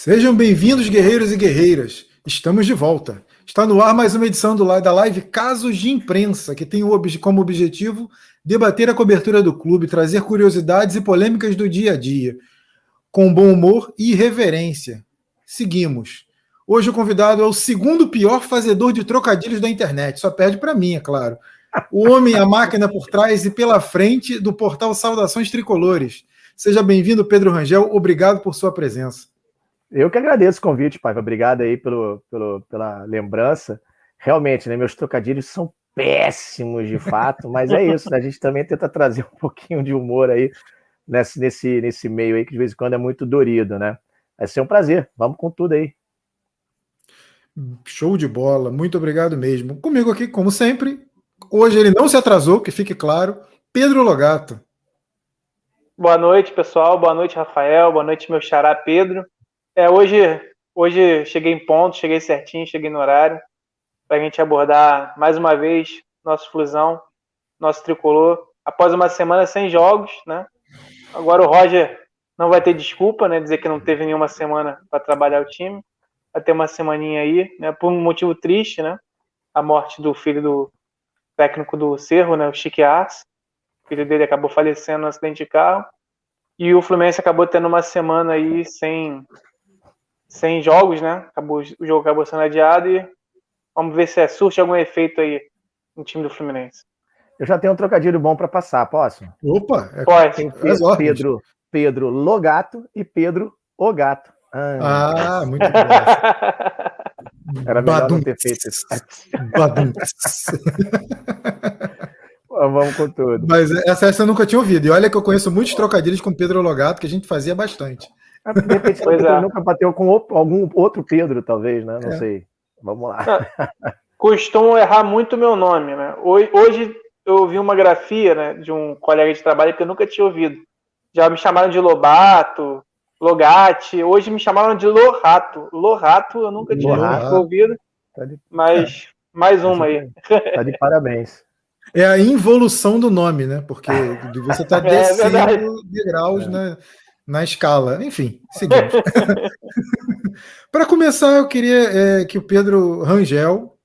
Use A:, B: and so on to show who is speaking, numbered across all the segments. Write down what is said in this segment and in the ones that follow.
A: Sejam bem-vindos, guerreiros e guerreiras. Estamos de volta. Está no ar mais uma edição do, da live Casos de Imprensa, que tem como objetivo debater a cobertura do clube, trazer curiosidades e polêmicas do dia a dia, com bom humor e irreverência. Seguimos. Hoje o convidado é o segundo pior fazedor de trocadilhos da internet, só perde para mim, é claro. O homem, a máquina por trás e pela frente do portal Saudações Tricolores. Seja bem-vindo, Pedro Rangel. Obrigado por sua presença.
B: Eu que agradeço o convite, Paiva. Obrigado aí pelo, pelo, pela lembrança. Realmente, né, meus trocadilhos são péssimos de fato, mas é isso, né? A gente também tenta trazer um pouquinho de humor aí nesse, nesse, nesse meio aí, que de vez em quando é muito dorido, né? Vai ser um prazer. Vamos com tudo aí.
A: Show de bola, muito obrigado mesmo. Comigo aqui, como sempre, hoje ele não se atrasou, que fique claro, Pedro Logato.
C: Boa noite, pessoal. Boa noite, Rafael. Boa noite, meu xará Pedro. É, hoje, hoje cheguei em ponto, cheguei certinho, cheguei no horário, para a gente abordar mais uma vez nosso flusão, nosso tricolor, após uma semana sem jogos, né? Agora o Roger não vai ter desculpa, né? Dizer que não teve nenhuma semana para trabalhar o time. Vai ter uma semaninha aí, né? Por um motivo triste, né? A morte do filho do técnico do Cerro, né? O Chique Arce. O filho dele acabou falecendo no acidente de carro. E o Fluminense acabou tendo uma semana aí sem sem jogos, né? Acabou, o jogo acabou sendo adiado e vamos ver se é, surge algum efeito aí no time do Fluminense.
B: Eu já tenho um trocadilho bom para passar, posso?
A: Opa!
C: É, Pode.
B: Tem Pedro, Pedro, Pedro Logato e Pedro O Gato.
A: Ah, ah muito bom.
B: Era melhor Badum. não ter feito isso. Vamos com tudo.
A: Mas essa, essa eu nunca tinha ouvido. E olha que eu conheço muitos trocadilhos com Pedro Logato que a gente fazia bastante.
B: De repente, pois é. nunca bateu com algum outro Pedro, talvez, né? Não é. sei. Vamos lá.
C: Costumo errar muito meu nome, né? Hoje eu ouvi uma grafia né, de um colega de trabalho que eu nunca tinha ouvido. Já me chamaram de Lobato, Logate. Hoje me chamaram de Lorato. Lorato eu nunca tinha Lorato. ouvido. Tá de... Mas mais uma aí.
B: Tá de parabéns.
A: É a involução do nome, né? Porque você está é descendo é degraus, é. né? Na escala. Enfim, seguinte. Para começar, eu queria é, que o Pedro Rangel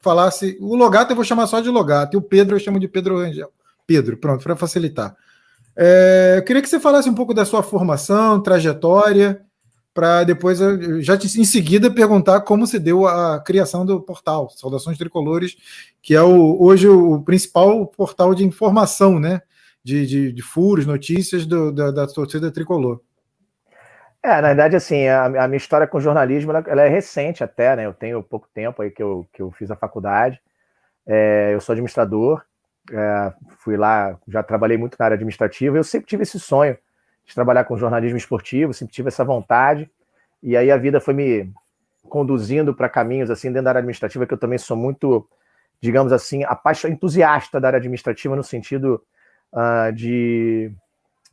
A: falasse. O Logato eu vou chamar só de Logato, e o Pedro eu chamo de Pedro Rangel. Pedro, pronto, para facilitar. É, eu queria que você falasse um pouco da sua formação, trajetória, para depois, já em seguida, perguntar como se deu a criação do portal Saudações Tricolores, que é o, hoje o principal portal de informação, né? De, de, de furos, notícias do, da, da torcida tricolor.
B: É, na verdade, assim, a, a minha história com jornalismo ela, ela, é recente até, né? Eu tenho pouco tempo aí que eu, que eu fiz a faculdade. É, eu sou administrador, é, fui lá, já trabalhei muito na área administrativa. Eu sempre tive esse sonho de trabalhar com jornalismo esportivo, sempre tive essa vontade. E aí a vida foi me conduzindo para caminhos assim dentro da área administrativa que eu também sou muito, digamos assim, apaixonado, entusiasta da área administrativa no sentido uh, de,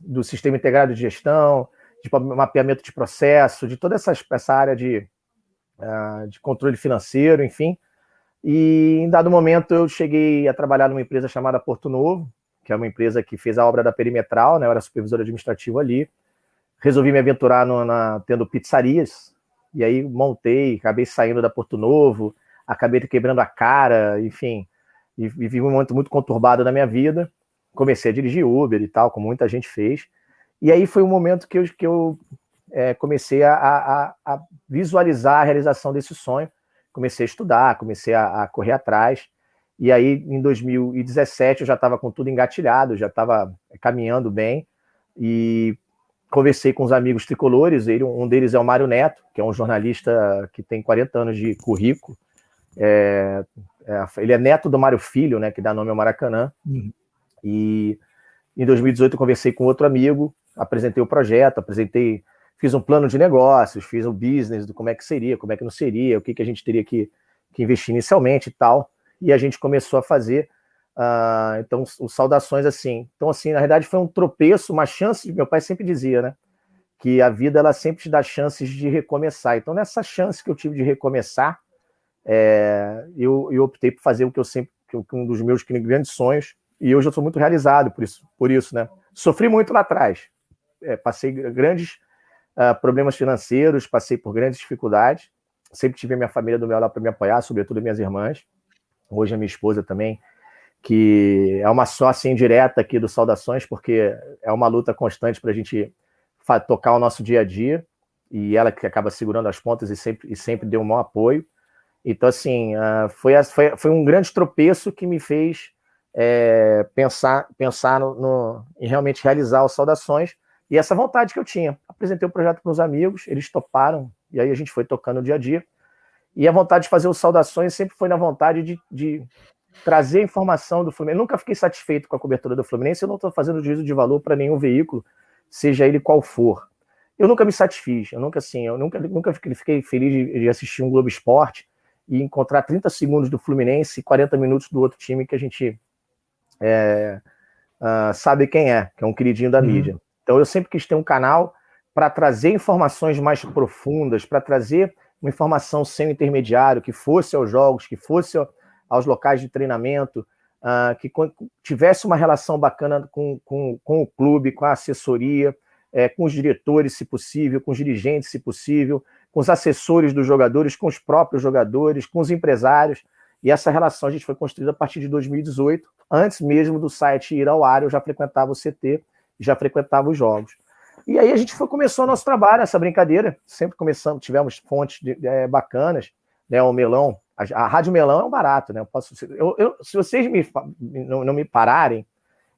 B: do sistema integrado de gestão, de mapeamento de processo, de toda essa, essa área de, uh, de controle financeiro, enfim. E em dado momento eu cheguei a trabalhar numa empresa chamada Porto Novo, que é uma empresa que fez a obra da Perimetral, né? Eu era supervisor administrativo ali. Resolvi me aventurar no, na, tendo pizzarias, e aí montei, acabei saindo da Porto Novo, acabei quebrando a cara, enfim, e vivi um momento muito conturbado da minha vida comecei a dirigir Uber e tal, como muita gente fez. E aí foi um momento que eu, que eu é, comecei a, a, a, visualizar a realização desse sonho. Comecei a estudar, comecei a, a correr atrás. E aí, em 2017, eu já estava com tudo engatilhado, já estava caminhando bem. E conversei com os amigos tricolores. Ele, um deles é o Mário Neto, que é um jornalista que tem 40 anos de currículo. É, é, ele é neto do Mário Filho, né, que dá nome ao Maracanã. Uhum. E em 2018 eu conversei com outro amigo, apresentei o projeto, apresentei, fiz um plano de negócios, fiz um business do como é que seria, como é que não seria, o que, que a gente teria que, que investir inicialmente e tal. E a gente começou a fazer. Uh, então, os saudações assim. Então, assim, na verdade, foi um tropeço, uma chance. Meu pai sempre dizia, né? Que a vida ela sempre te dá chances de recomeçar. Então, nessa chance que eu tive de recomeçar, é, eu, eu optei por fazer o que eu sempre, um dos meus grandes sonhos, e hoje eu sou muito realizado por isso, por isso né? Sofri muito lá atrás. É, passei grandes uh, problemas financeiros, passei por grandes dificuldades. Sempre tive a minha família do meu lado para me apoiar, sobretudo minhas irmãs. Hoje a minha esposa também, que é uma sócia indireta aqui do Saudações, porque é uma luta constante para a gente tocar o nosso dia a dia. E ela que acaba segurando as pontas e sempre, e sempre deu um bom apoio. Então, assim, uh, foi, foi, foi um grande tropeço que me fez é, pensar, pensar no, no, em realmente realizar os saudações e essa vontade que eu tinha. Apresentei o projeto para os amigos, eles toparam, e aí a gente foi tocando o dia a dia. E a vontade de fazer os saudações sempre foi na vontade de, de trazer informação do Fluminense. Eu nunca fiquei satisfeito com a cobertura do Fluminense, eu não estou fazendo juízo de valor para nenhum veículo, seja ele qual for. Eu nunca me satisfiz, eu nunca assim, eu nunca, nunca fiquei feliz de, de assistir um Globo Esporte e encontrar 30 segundos do Fluminense e 40 minutos do outro time que a gente é, uh, sabe quem é, que é um queridinho da uhum. mídia. Então eu sempre quis ter um canal para trazer informações mais profundas, para trazer uma informação sem intermediário, que fosse aos jogos, que fosse aos locais de treinamento, uh, que tivesse uma relação bacana com, com, com o clube, com a assessoria, é, com os diretores, se possível, com os dirigentes, se possível, com os assessores dos jogadores, com os próprios jogadores, com os empresários. E essa relação a gente foi construída a partir de 2018, antes mesmo do site ir ao ar, eu já frequentava o CT, já frequentava os jogos. E aí a gente foi, começou o nosso trabalho, essa brincadeira, sempre começamos, tivemos fontes de, é, bacanas, né, o Melão, a, a, Rádio Melão é um barato, né, eu posso, eu, eu, se vocês me, não, não, me pararem,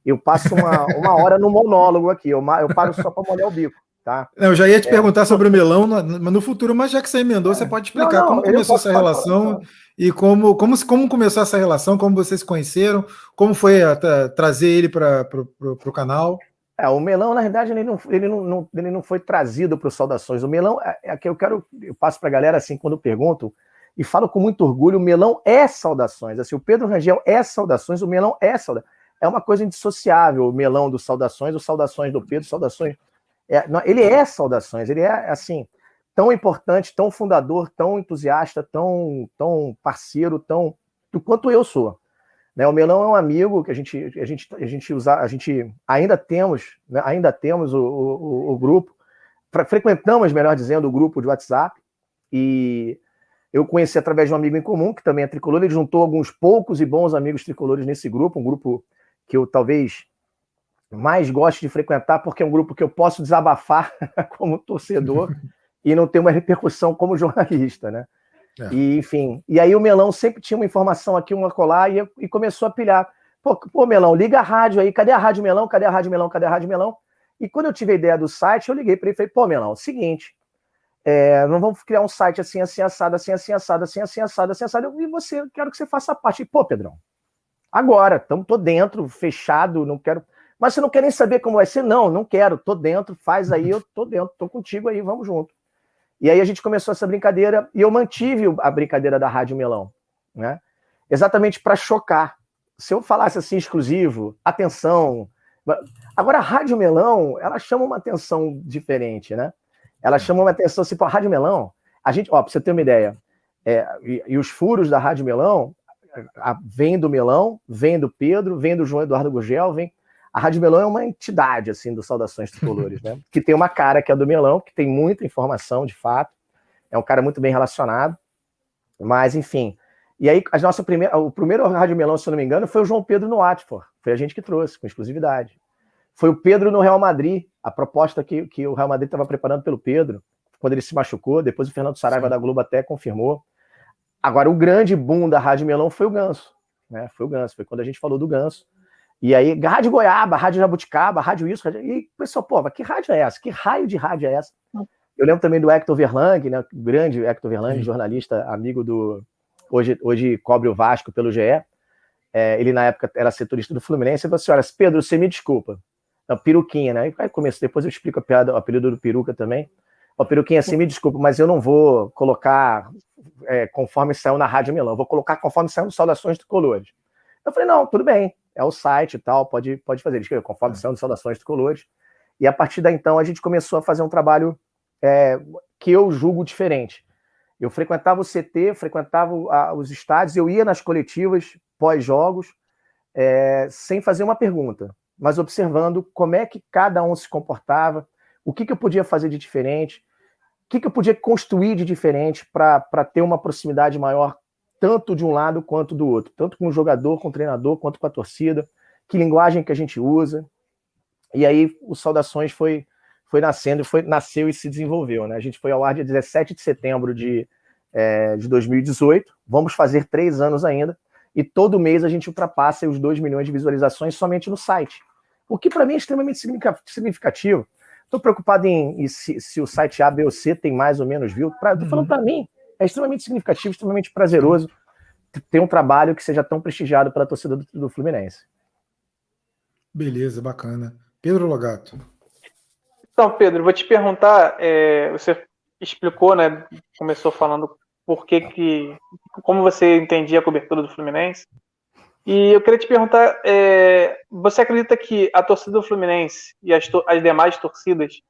B: eu passo uma, uma hora no monólogo aqui, eu, eu paro só para molhar o bico. Tá?
A: Eu já ia te é, perguntar sobre o melão no, no, futuro, mas já que você emendou, é. você pode explicar não, não, como começou essa relação e como, como, como começou essa relação, como vocês se conheceram, como foi a, a, trazer ele para o canal.
B: É, o melão, na verdade, ele não, ele não, não ele não foi trazido para o Saudações. O melão é, é que eu quero, eu passo para a galera assim, quando pergunto, e falo com muito orgulho, o melão é saudações. Assim, o Pedro Rangel é saudações, o melão é saudações. É uma coisa indissociável, o melão dos saudações, os saudações do Pedro, saudações é, ele é saudações, ele é assim tão importante, tão fundador, tão entusiasta, tão, tão parceiro, tão do quanto eu sou. Né, o Melão é um amigo que a gente, a gente, a gente usa, a gente ainda temos, né, ainda temos o, o, o grupo, frequentamos, melhor dizendo, o grupo de WhatsApp e eu conheci através de um amigo em comum que também é tricolor. Ele juntou alguns poucos e bons amigos tricolores nesse grupo, um grupo que eu talvez mais gosto de frequentar, porque é um grupo que eu posso desabafar como torcedor e não ter uma repercussão como jornalista, né? É. E, enfim, e aí o Melão sempre tinha uma informação aqui, uma colar, e, e começou a pilhar. Pô, pô, Melão, liga a rádio aí, cadê a Rádio Melão? Cadê a Rádio Melão? Cadê a Rádio Melão? E quando eu tive a ideia do site, eu liguei para ele e falei, pô, Melão, seguinte, é, não vamos criar um site assim, assim, assado, assim, assim, assado, assim, assim, assado, assim, assado, e você, quero que você faça parte. E, pô, Pedrão, agora, tamo, tô dentro, fechado, não quero mas você não quer nem saber como vai ser? Não, não quero, tô dentro, faz aí, eu tô dentro, tô contigo aí, vamos junto. E aí a gente começou essa brincadeira e eu mantive a brincadeira da Rádio Melão, né? Exatamente para chocar. Se eu falasse assim exclusivo, atenção. Agora a Rádio Melão, ela chama uma atenção diferente, né? Ela chama uma atenção assim, pô, a Rádio Melão, a gente, ó, para você ter uma ideia, é, e, e, os furos da Rádio Melão, a, a, vem do Melão, vem do Pedro, vem do João Eduardo Gugel, vem a Rádio Melão é uma entidade assim do Saudações Tricolores, né? Que tem uma cara que é do Melão, que tem muita informação de fato, é um cara muito bem relacionado, mas enfim. E aí a nossa primeira, o primeiro Rádio Melão, se eu não me engano, foi o João Pedro no Watford, foi a gente que trouxe com exclusividade. Foi o Pedro no Real Madrid, a proposta que, que o Real Madrid estava preparando pelo Pedro, quando ele se machucou, depois o Fernando Saraiva Sim. da Globo até confirmou. Agora o grande boom da Rádio Melão foi o Ganso, né? Foi o Ganso, foi quando a gente falou do Ganso e aí, rádio Goiaba, rádio Jabuticaba, rádio isso, rádio... e o pessoal, pô, mas que rádio é essa? Que raio de rádio é essa? Hum. Eu lembro também do Hector Verlang, né? Grande Hector Verlang, jornalista, amigo do. Hoje, hoje cobre o Vasco pelo GE. É, ele, na época, era setorista do Fluminense. Ele falou assim: olha, Pedro, você me desculpa. Não, peruquinha, né? Aí começo, depois eu explico a piada, o apelido do peruca também. Ó, peruquinha, você me desculpa, mas eu não vou colocar é, conforme saiu na Rádio Milão, vou colocar conforme saiu no Saudações de Colores. Eu falei, não, tudo bem, é o site e tal, pode, pode fazer. Ele escreveu conforme é. são de saudações tricolores. E a partir daí, então, a gente começou a fazer um trabalho é, que eu julgo diferente. Eu frequentava o CT, frequentava a, os estádios, eu ia nas coletivas pós-jogos, é, sem fazer uma pergunta, mas observando como é que cada um se comportava, o que, que eu podia fazer de diferente, o que, que eu podia construir de diferente para ter uma proximidade maior, tanto de um lado quanto do outro, tanto com o jogador, com o treinador, quanto com a torcida, que linguagem que a gente usa. E aí o Saudações foi, foi nascendo, foi, nasceu e se desenvolveu. Né? A gente foi ao ar dia 17 de setembro de, é, de 2018, vamos fazer três anos ainda, e todo mês a gente ultrapassa os 2 milhões de visualizações somente no site. O que para mim é extremamente significativo. Estou preocupado em, em se, se, o site A, B ou C tem mais ou menos view. Estou falando para mim, é extremamente significativo, extremamente prazeroso ter um trabalho que seja tão prestigiado pela torcida do, do Fluminense.
A: Beleza, bacana. Pedro Logato.
C: Então, Pedro, vou te perguntar, é, você explicou, né, começou falando por que que, como você entendia a cobertura do Fluminense, e eu queria te perguntar, é, você acredita que a torcida do Fluminense e as, as demais torcidas,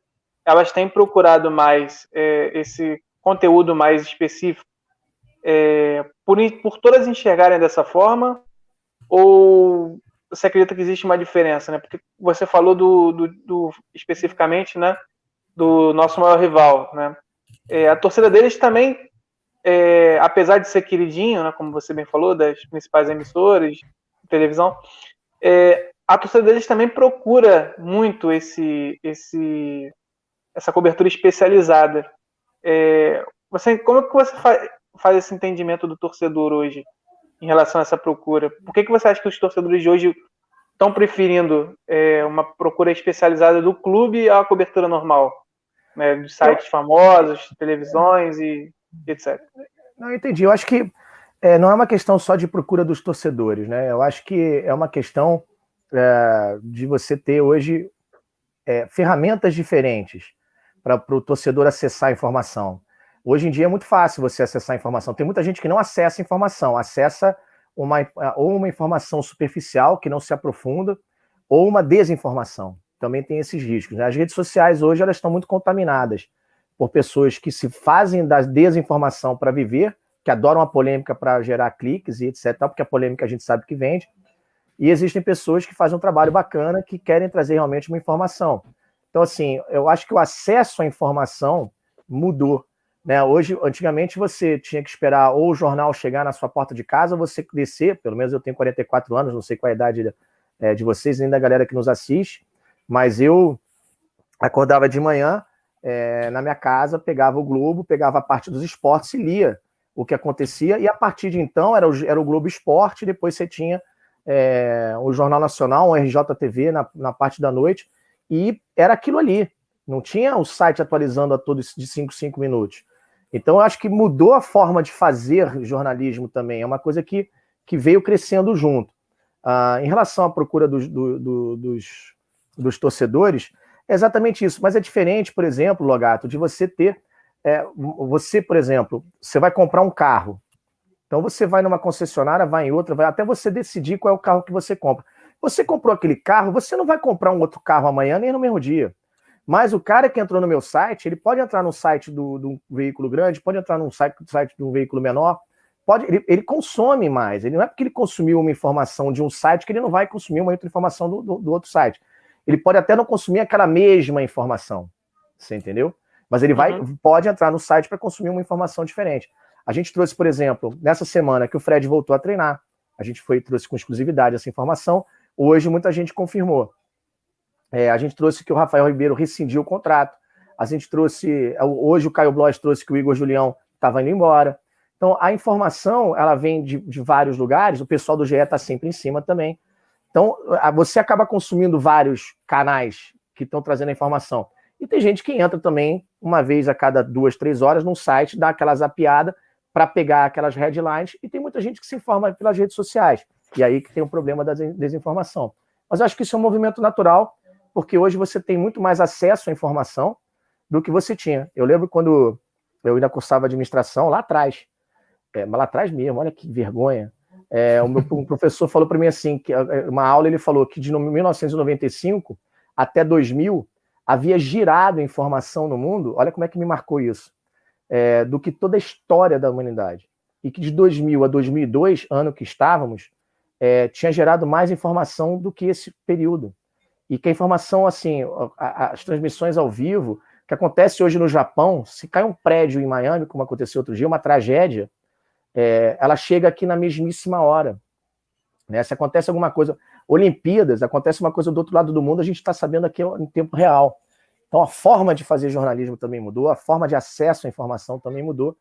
C: elas têm procurado mais é, esse conteúdo mais específico, é, por, por todas enxergarem dessa forma, ou você acredita que existe uma diferença, né? Porque você falou do, do, do especificamente, né, do nosso maior rival, né? É, a torcida deles também, é, apesar de ser queridinho, né, como você bem falou, das principais emissoras de televisão, é, a torcida deles também procura muito esse, esse, essa cobertura especializada. É, você, como que você faz, faz esse entendimento do torcedor hoje? em relação a essa procura? Por que, que você acha que os torcedores de hoje estão preferindo é, uma procura especializada do clube à cobertura normal? Né, dos sites famosos, televisões e etc.
B: Não, entendi. Eu acho que é, não é uma questão só de procura dos torcedores, né? Eu acho que é uma questão é, de você ter hoje é, ferramentas diferentes para o torcedor acessar a informação. Hoje em dia é muito fácil você acessar a informação. Tem muita gente que não acessa a informação, acessa uma, ou uma informação superficial que não se aprofunda, ou uma desinformação. Também tem esses riscos. Né? As redes sociais hoje elas estão muito contaminadas por pessoas que se fazem da desinformação para viver, que adoram a polêmica para gerar cliques e etc, porque a polêmica a gente sabe que vende. E existem pessoas que fazem um trabalho bacana, que querem trazer realmente uma informação. Então, assim, eu acho que o acesso à informação mudou. Né? Hoje, antigamente, você tinha que esperar ou o jornal chegar na sua porta de casa, ou você descer, pelo menos eu tenho 44 anos, não sei qual é a idade é, de vocês, nem da galera que nos assiste, mas eu acordava de manhã é, na minha casa, pegava o Globo, pegava a parte dos esportes e lia o que acontecia, e a partir de então era o, era o Globo Esporte, depois você tinha é, o Jornal Nacional, o RJTV na, na parte da noite, e era aquilo ali. Não tinha o site atualizando a todos de 5, 5 minutos. Então, eu acho que mudou a forma de fazer jornalismo também. É uma coisa que, que veio crescendo junto. Ah, em relação à procura dos, do, do, dos, dos torcedores, é exatamente isso. Mas é diferente, por exemplo, Logato, de você ter. É, você, por exemplo, você vai comprar um carro. Então você vai numa concessionária, vai em outra, vai até você decidir qual é o carro que você compra. Você comprou aquele carro, você não vai comprar um outro carro amanhã nem no mesmo dia. Mas o cara que entrou no meu site, ele pode entrar no site do, do veículo grande, pode entrar no site, site de um veículo menor, pode, ele, ele, consome mais. Ele não é porque ele consumiu uma informação de um site que ele não vai consumir uma outra informação do, do, do outro site. Ele pode até não consumir aquela mesma informação. Você entendeu? Mas ele vai, uhum. pode entrar no site para consumir uma informação diferente. A gente trouxe, por exemplo, nessa semana que o Fred voltou a treinar, a gente foi trouxe com exclusividade essa informação. Hoje muita gente confirmou. É, a gente trouxe que o Rafael Ribeiro rescindiu o contrato. A gente trouxe. Hoje o Caio Blois trouxe que o Igor Julião estava indo embora. Então, a informação ela vem de, de vários lugares, o pessoal do GE está sempre em cima também. Então, você acaba consumindo vários canais que estão trazendo a informação. E tem gente que entra também, uma vez a cada duas, três horas, num site, dá aquela zapiada para pegar aquelas headlines, e tem muita gente que se informa pelas redes sociais. E aí que tem o problema da desinformação. Mas eu acho que isso é um movimento natural, porque hoje você tem muito mais acesso à informação do que você tinha. Eu lembro quando eu ainda cursava administração, lá atrás, é, lá atrás mesmo, olha que vergonha. É, o meu um professor falou para mim assim, que é, uma aula ele falou que de 1995 até 2000 havia girado informação no mundo, olha como é que me marcou isso, é, do que toda a história da humanidade. E que de 2000 a 2002, ano que estávamos, é, tinha gerado mais informação do que esse período. e que a informação, assim, as transmissões ao vivo, que acontece hoje no Japão, se cai um prédio em Miami, como aconteceu outro dia, uma tragédia, é, ela chega aqui na mesmíssima hora. Né? Se acontece alguma coisa, Olimpíadas, acontece uma coisa do outro lado do mundo, a gente está sabendo aqui em tempo real. Então a forma de fazer jornalismo também mudou, a forma de acesso à informação também mudou.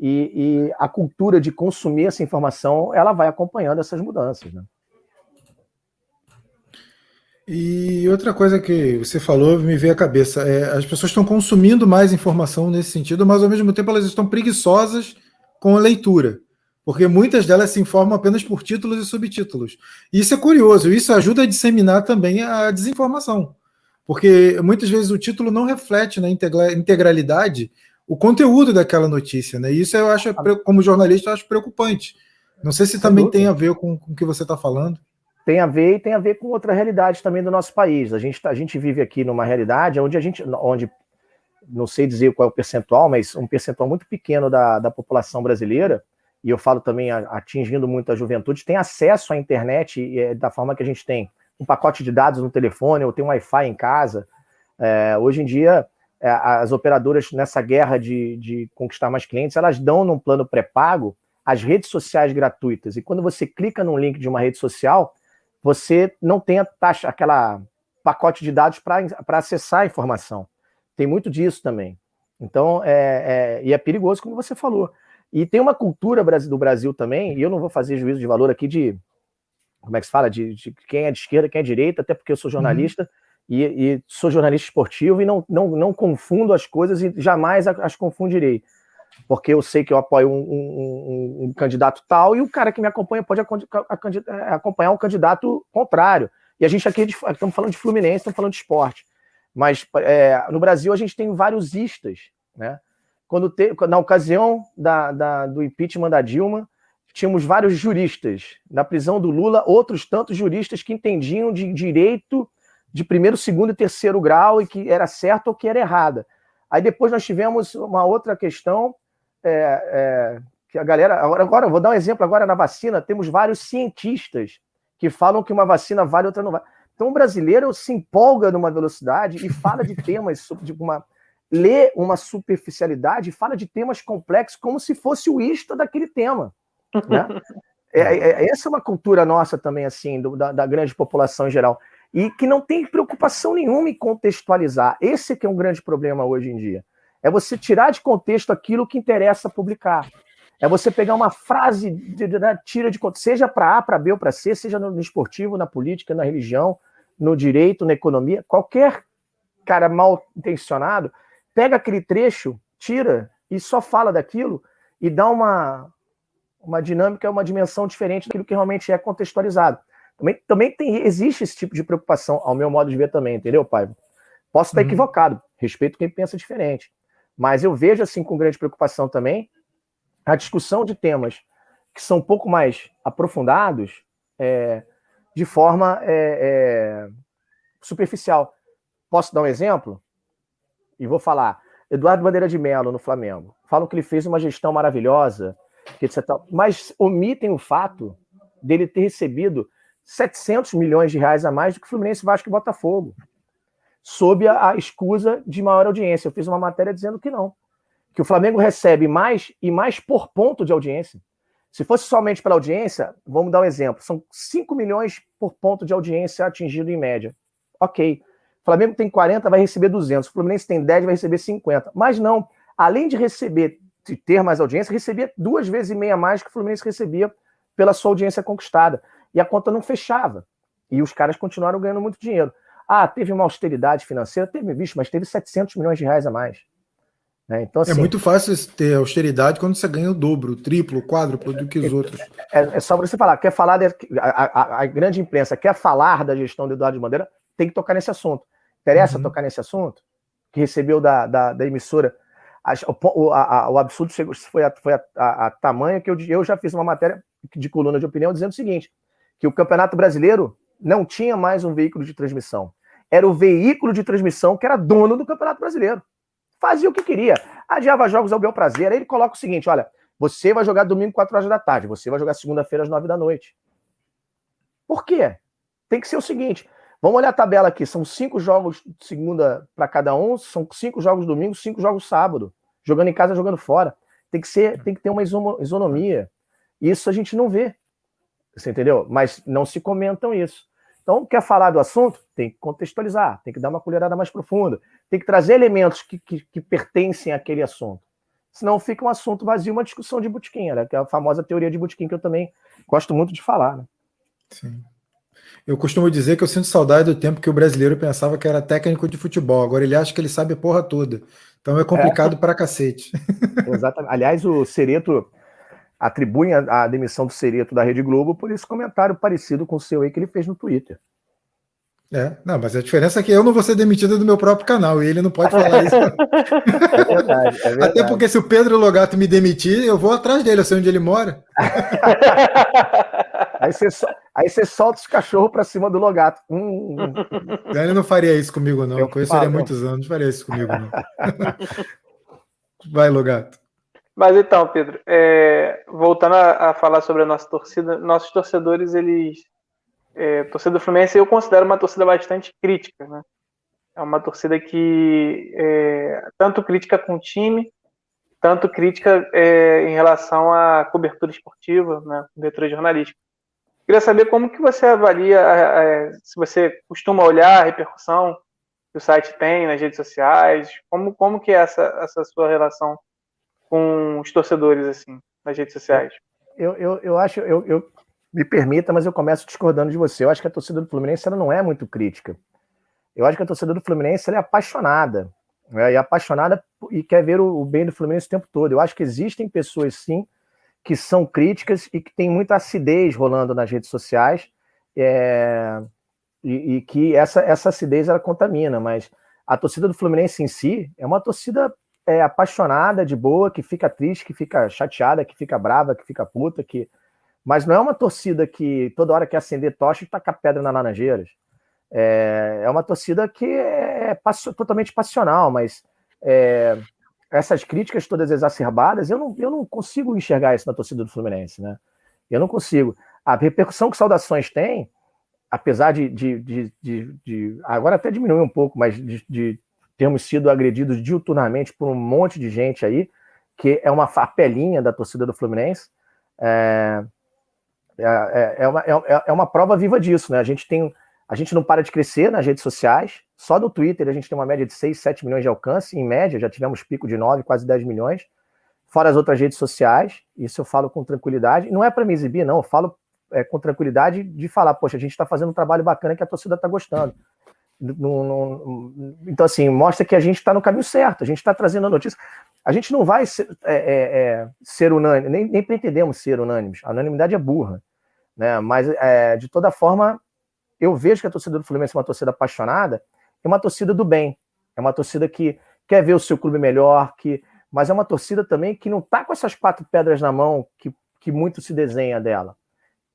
B: E, e a cultura de consumir essa informação, ela vai acompanhando essas mudanças. Né?
A: E outra coisa que você falou me veio à cabeça, é, as pessoas estão consumindo mais informação nesse sentido, mas ao mesmo tempo elas estão preguiçosas com a leitura, porque muitas delas se informam apenas por títulos e subtítulos. Isso é curioso, isso ajuda a disseminar também a desinformação, porque muitas vezes o título não reflete na integralidade o conteúdo daquela notícia, né? Isso eu acho, como jornalista, eu acho preocupante. Não sei se também tem a ver com, com o que você está falando
B: tem a ver e tem a ver com outra realidade também do nosso país. A gente, a gente vive aqui numa realidade onde a gente, onde não sei dizer qual é o percentual, mas um percentual muito pequeno da, da população brasileira, e eu falo também atingindo muito a juventude, tem acesso à internet é, da forma que a gente tem um pacote de dados no telefone, ou tem um Wi-Fi em casa. É, hoje em dia, as operadoras, nessa guerra de, de conquistar mais clientes, elas dão num plano pré-pago as redes sociais gratuitas. E quando você clica num link de uma rede social, você não tem a taxa, aquela pacote de dados para acessar a informação. Tem muito disso também. Então, é, é, e é perigoso, como você falou. E tem uma cultura do Brasil também, e eu não vou fazer juízo de valor aqui de, como é que se fala, de, de quem é de esquerda, quem é de direita, até porque eu sou jornalista, uhum. E, e, sou jornalista esportivo e não, não, não confundo as coisas e jamais as confundirei porque eu sei que eu apoio um, um, um, candidato tal e o cara que me acompanha pode é, acompanhar um candidato contrário. E a gente aqui estamos falando de Fluminense, estamos falando de esporte. Mas é, no Brasil a gente tem vários istas, né? Quando te, na ocasião da, da, do impeachment da Dilma, tínhamos vários juristas. Na prisão do Lula, outros tantos juristas que entendiam de direito de primeiro, segundo e terceiro grau e que era certo ou que era errada. Aí depois nós tivemos uma outra questão é, é, que a galera. Agora, agora, vou dar um exemplo agora na vacina, temos vários cientistas que falam que uma vacina vale, outra não vale. Então o brasileiro se empolga numa velocidade e fala de temas, de uma, lê uma superficialidade, fala de temas complexos como se fosse o isto daquele tema. Né? É, é, é, essa é uma cultura nossa também, assim, do, da, da, grande população em geral. E que não tem preocupação nenhuma em contextualizar. Esse que é um grande problema hoje em dia. É você tirar de contexto aquilo que interessa publicar. É você pegar uma frase, de, tira de contexto, seja para A, para B ou para C, seja no, no esportivo, na política, na religião, no direito, na economia, qualquer cara mal intencionado, pega aquele trecho, tira e só fala daquilo e dá uma, uma dinâmica, uma dimensão diferente daquilo que realmente é contextualizado. Também, também tem, existe esse tipo de preocupação, ao meu modo de ver também, entendeu, pai? Posso estar uhum. equivocado, respeito quem pensa diferente. Mas eu vejo, assim, com grande preocupação também, a discussão de temas que são um pouco mais aprofundados é, de forma é, é, superficial. Posso dar um exemplo? E vou falar. Eduardo Bandeira de Mello, no Flamengo. Falam que ele fez uma gestão maravilhosa, etc. Mas omitem o fato dele ter recebido 700 milhões de reais a mais do que Fluminense, Vasco e Botafogo sob a, escusa de maior audiência. Eu fiz uma matéria dizendo que não. Que o Flamengo recebe mais e mais por ponto de audiência. Se fosse somente pela audiência, vamos dar um exemplo: são 5 milhões por ponto de audiência atingido em média. Ok. O Flamengo tem 40, vai receber 200. O Fluminense tem 10, vai receber 50. Mas não, além de receber, de ter mais audiência, recebia duas vezes e meia mais que o Fluminense recebia pela sua audiência conquistada. E a conta não fechava. E os caras continuaram ganhando muito dinheiro. Ah, teve uma austeridade financeira, teve visto, mas teve 700 milhões de reais a mais. Né? Então,
A: é assim, é muito fácil ter austeridade quando você ganha o dobro, o triplo, o quádruplo do que os outros.
B: É, é só você falar, quer falar, de, a, a, a, grande imprensa quer falar da gestão do Eduardo de Bandeira, tem que tocar nesse assunto. Interessa uhum. tocar nesse assunto? Que recebeu da, da, da emissora. O, o, absurdo chegou, foi, a, foi a, tamanho que eu, eu já fiz uma matéria de coluna de opinião dizendo o seguinte: que o Campeonato Brasileiro não tinha mais um veículo de transmissão era o veículo de transmissão que era dono do Campeonato Brasileiro. Fazia o que queria. Adiava jogos ao bel prazer. Aí ele coloca o seguinte: olha, você vai jogar domingo 4 horas da tarde, você vai jogar segunda-feira às 9 da noite. Por quê? Tem que ser o seguinte: Vamos olhar a tabela aqui. São cinco jogos segunda para cada um, são cinco jogos domingo, cinco jogos sábado. Jogando em casa, jogando fora. Tem que ser, tem que ter uma isonomia. Isso a gente não vê. Você entendeu? Mas não se comentam isso. Então, quer falar do assunto? Tem que contextualizar, tem que dar uma colherada mais profunda, tem que trazer elementos que, que, que pertencem àquele assunto. Senão fica um assunto vazio, uma discussão de botequim, né? que é a famosa teoria de botequim que eu também gosto muito de falar. Né?
A: Sim. Eu costumo dizer que eu sinto saudade do tempo que o brasileiro pensava que era técnico de futebol. Agora ele acha que ele sabe a porra toda. Então é complicado é. para cacete.
B: Exatamente. Aliás, o Cereto atribui a, a demissão do Cereto da Rede Globo por esse comentário parecido com o seu aí que ele fez no Twitter.
A: É, não, mas a diferença é que eu não vou ser demitido do meu próprio canal e ele não pode falar isso. É verdade, é verdade. Até porque se o Pedro Logato me demitir, eu vou atrás dele, eu sei onde ele mora.
B: aí, você, aí você solta os cachorros para cima do Logato. Hum, hum.
A: Ele não faria isso comigo, não. Eu conheço ele há muitos anos, não faria isso comigo, não. Vai, Logato.
C: Mas então, Pedro, é, voltando a, a, falar sobre a nossa torcida, nossos torcedores, eles. É, torcida do Fluminense eu considero uma torcida bastante crítica, né? É uma torcida que é, tanto crítica com o time, tanto crítica é, em relação à cobertura esportiva, né, cobertura jornalística. Queria saber como que você avalia, se você costuma olhar a repercussão que o site tem nas redes sociais, como, como que é essa, essa sua relação com os torcedores, assim, nas redes sociais?
B: Eu, eu, eu acho, eu, eu me permita, mas eu começo discordando de você. Eu acho que a torcida do Fluminense ela não é muito crítica. Eu acho que a torcida do Fluminense é apaixonada. Né? E apaixonada e quer ver o, o bem do Fluminense o tempo todo. Eu acho que existem pessoas, sim, que são críticas e que tem muita acidez rolando nas redes sociais. É, e, e, que essa, essa acidez ela contamina, mas a torcida do Fluminense em si é uma torcida é, apaixonada, de boa, que fica triste, que fica chateada, que fica brava, que fica puta, que. Mas não é uma torcida que toda hora quer acender tocha e tacar pedra na Laranjeiras. É, é uma torcida que é totalmente passional, mas é, essas críticas todas exacerbadas, eu não, eu não consigo enxergar isso na torcida do Fluminense, né? Eu não consigo. A repercussão que Saudações tem, apesar de, de, de, de, agora até diminuiu um pouco, mas de, de termos sido agredidos diuturnamente por um monte de gente aí, que é uma fapelinha da torcida do Fluminense. É, é, é, é uma, é, é, uma prova viva disso, né? A gente tem. A gente não para de crescer nas redes sociais. Só no Twitter a gente tem uma média de 6, 7 milhões de alcance, em média, já tivemos pico de 9, quase 10 milhões. Fora as outras redes sociais, isso eu falo com tranquilidade. Não é para me exibir, não, eu falo é, com tranquilidade de falar, poxa, a gente está fazendo um trabalho bacana que a torcida está gostando. Então, assim, mostra que a gente está no caminho certo, a gente está trazendo a notícia. A gente não vai ser, é, é, é, ser unânime, nem, nem, pretendemos ser unânimes. A unanimidade é burra. Né? Mas, é, de toda forma, eu vejo que a torcida do Fluminense é uma torcida apaixonada, é uma torcida do bem. É uma torcida que quer ver o seu clube melhor, que, mas é uma torcida também que não está com essas quatro pedras na mão que, que muito se desenha dela.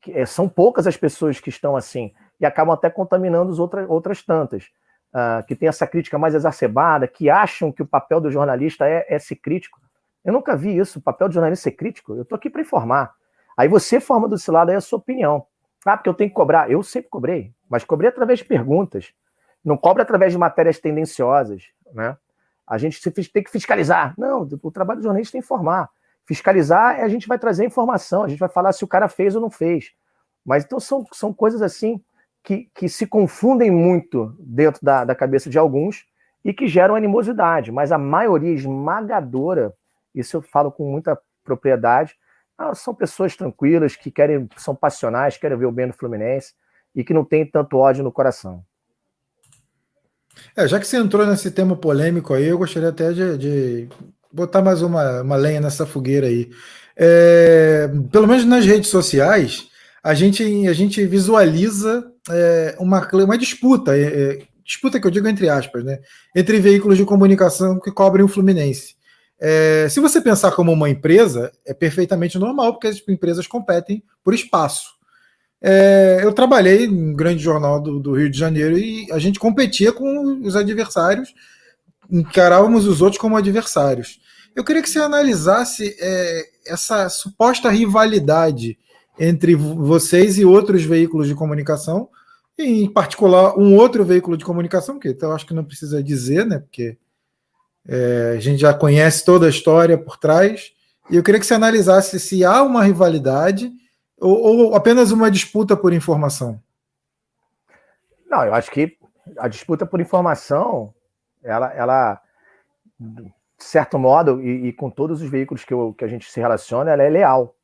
B: Que, é, são poucas as pessoas que estão assim e acabam até contaminando as outras, outras tantas, uh, que tem essa crítica mais exacerbada, que acham que o papel do jornalista é, é ser crítico. Eu nunca vi isso, o papel do jornalista ser crítico. Eu estou aqui para informar. Aí você forma desse lado aí a sua opinião. Ah, porque eu tenho que cobrar. Eu sempre cobrei, mas cobrei através de perguntas. Não cobra através de matérias tendenciosas, né? A gente tem que fiscalizar. Não, o trabalho do jornalista é informar. Fiscalizar é a gente vai trazer informação, a gente vai falar se o cara fez ou não fez. Mas então são, são coisas assim que, que se confundem muito dentro da, da cabeça de alguns e que geram animosidade, mas a maioria esmagadora, isso eu falo com muita propriedade, ah, são pessoas tranquilas que querem, são passionais, querem ver o bem do Fluminense e que não tem tanto ódio no coração.
A: É, já que você entrou nesse tema polêmico aí, eu gostaria até de, de botar mais uma, uma lenha nessa fogueira aí. É, pelo menos nas redes sociais, a gente, a gente visualiza é, uma, uma disputa, é, é, disputa que eu digo entre aspas, né, entre veículos de comunicação que cobrem o Fluminense. É, se você pensar como uma empresa, é perfeitamente normal, porque as empresas competem por espaço. É, eu trabalhei em um grande jornal do, do, Rio de Janeiro e a gente competia com os adversários, encarávamos os outros como adversários. Eu queria que você analisasse é, essa suposta rivalidade entre vocês e outros veículos de comunicação em particular um outro veículo de comunicação, que eu acho que não precisa dizer, né? Porque é, a gente já conhece toda a história por trás. E eu queria que você analisasse se há uma rivalidade ou, ou apenas uma disputa por informação.
B: Não, eu acho que a disputa por informação, ela, ela de certo modo, e, e, com todos os veículos que, eu, que a gente se relaciona, ela é leal.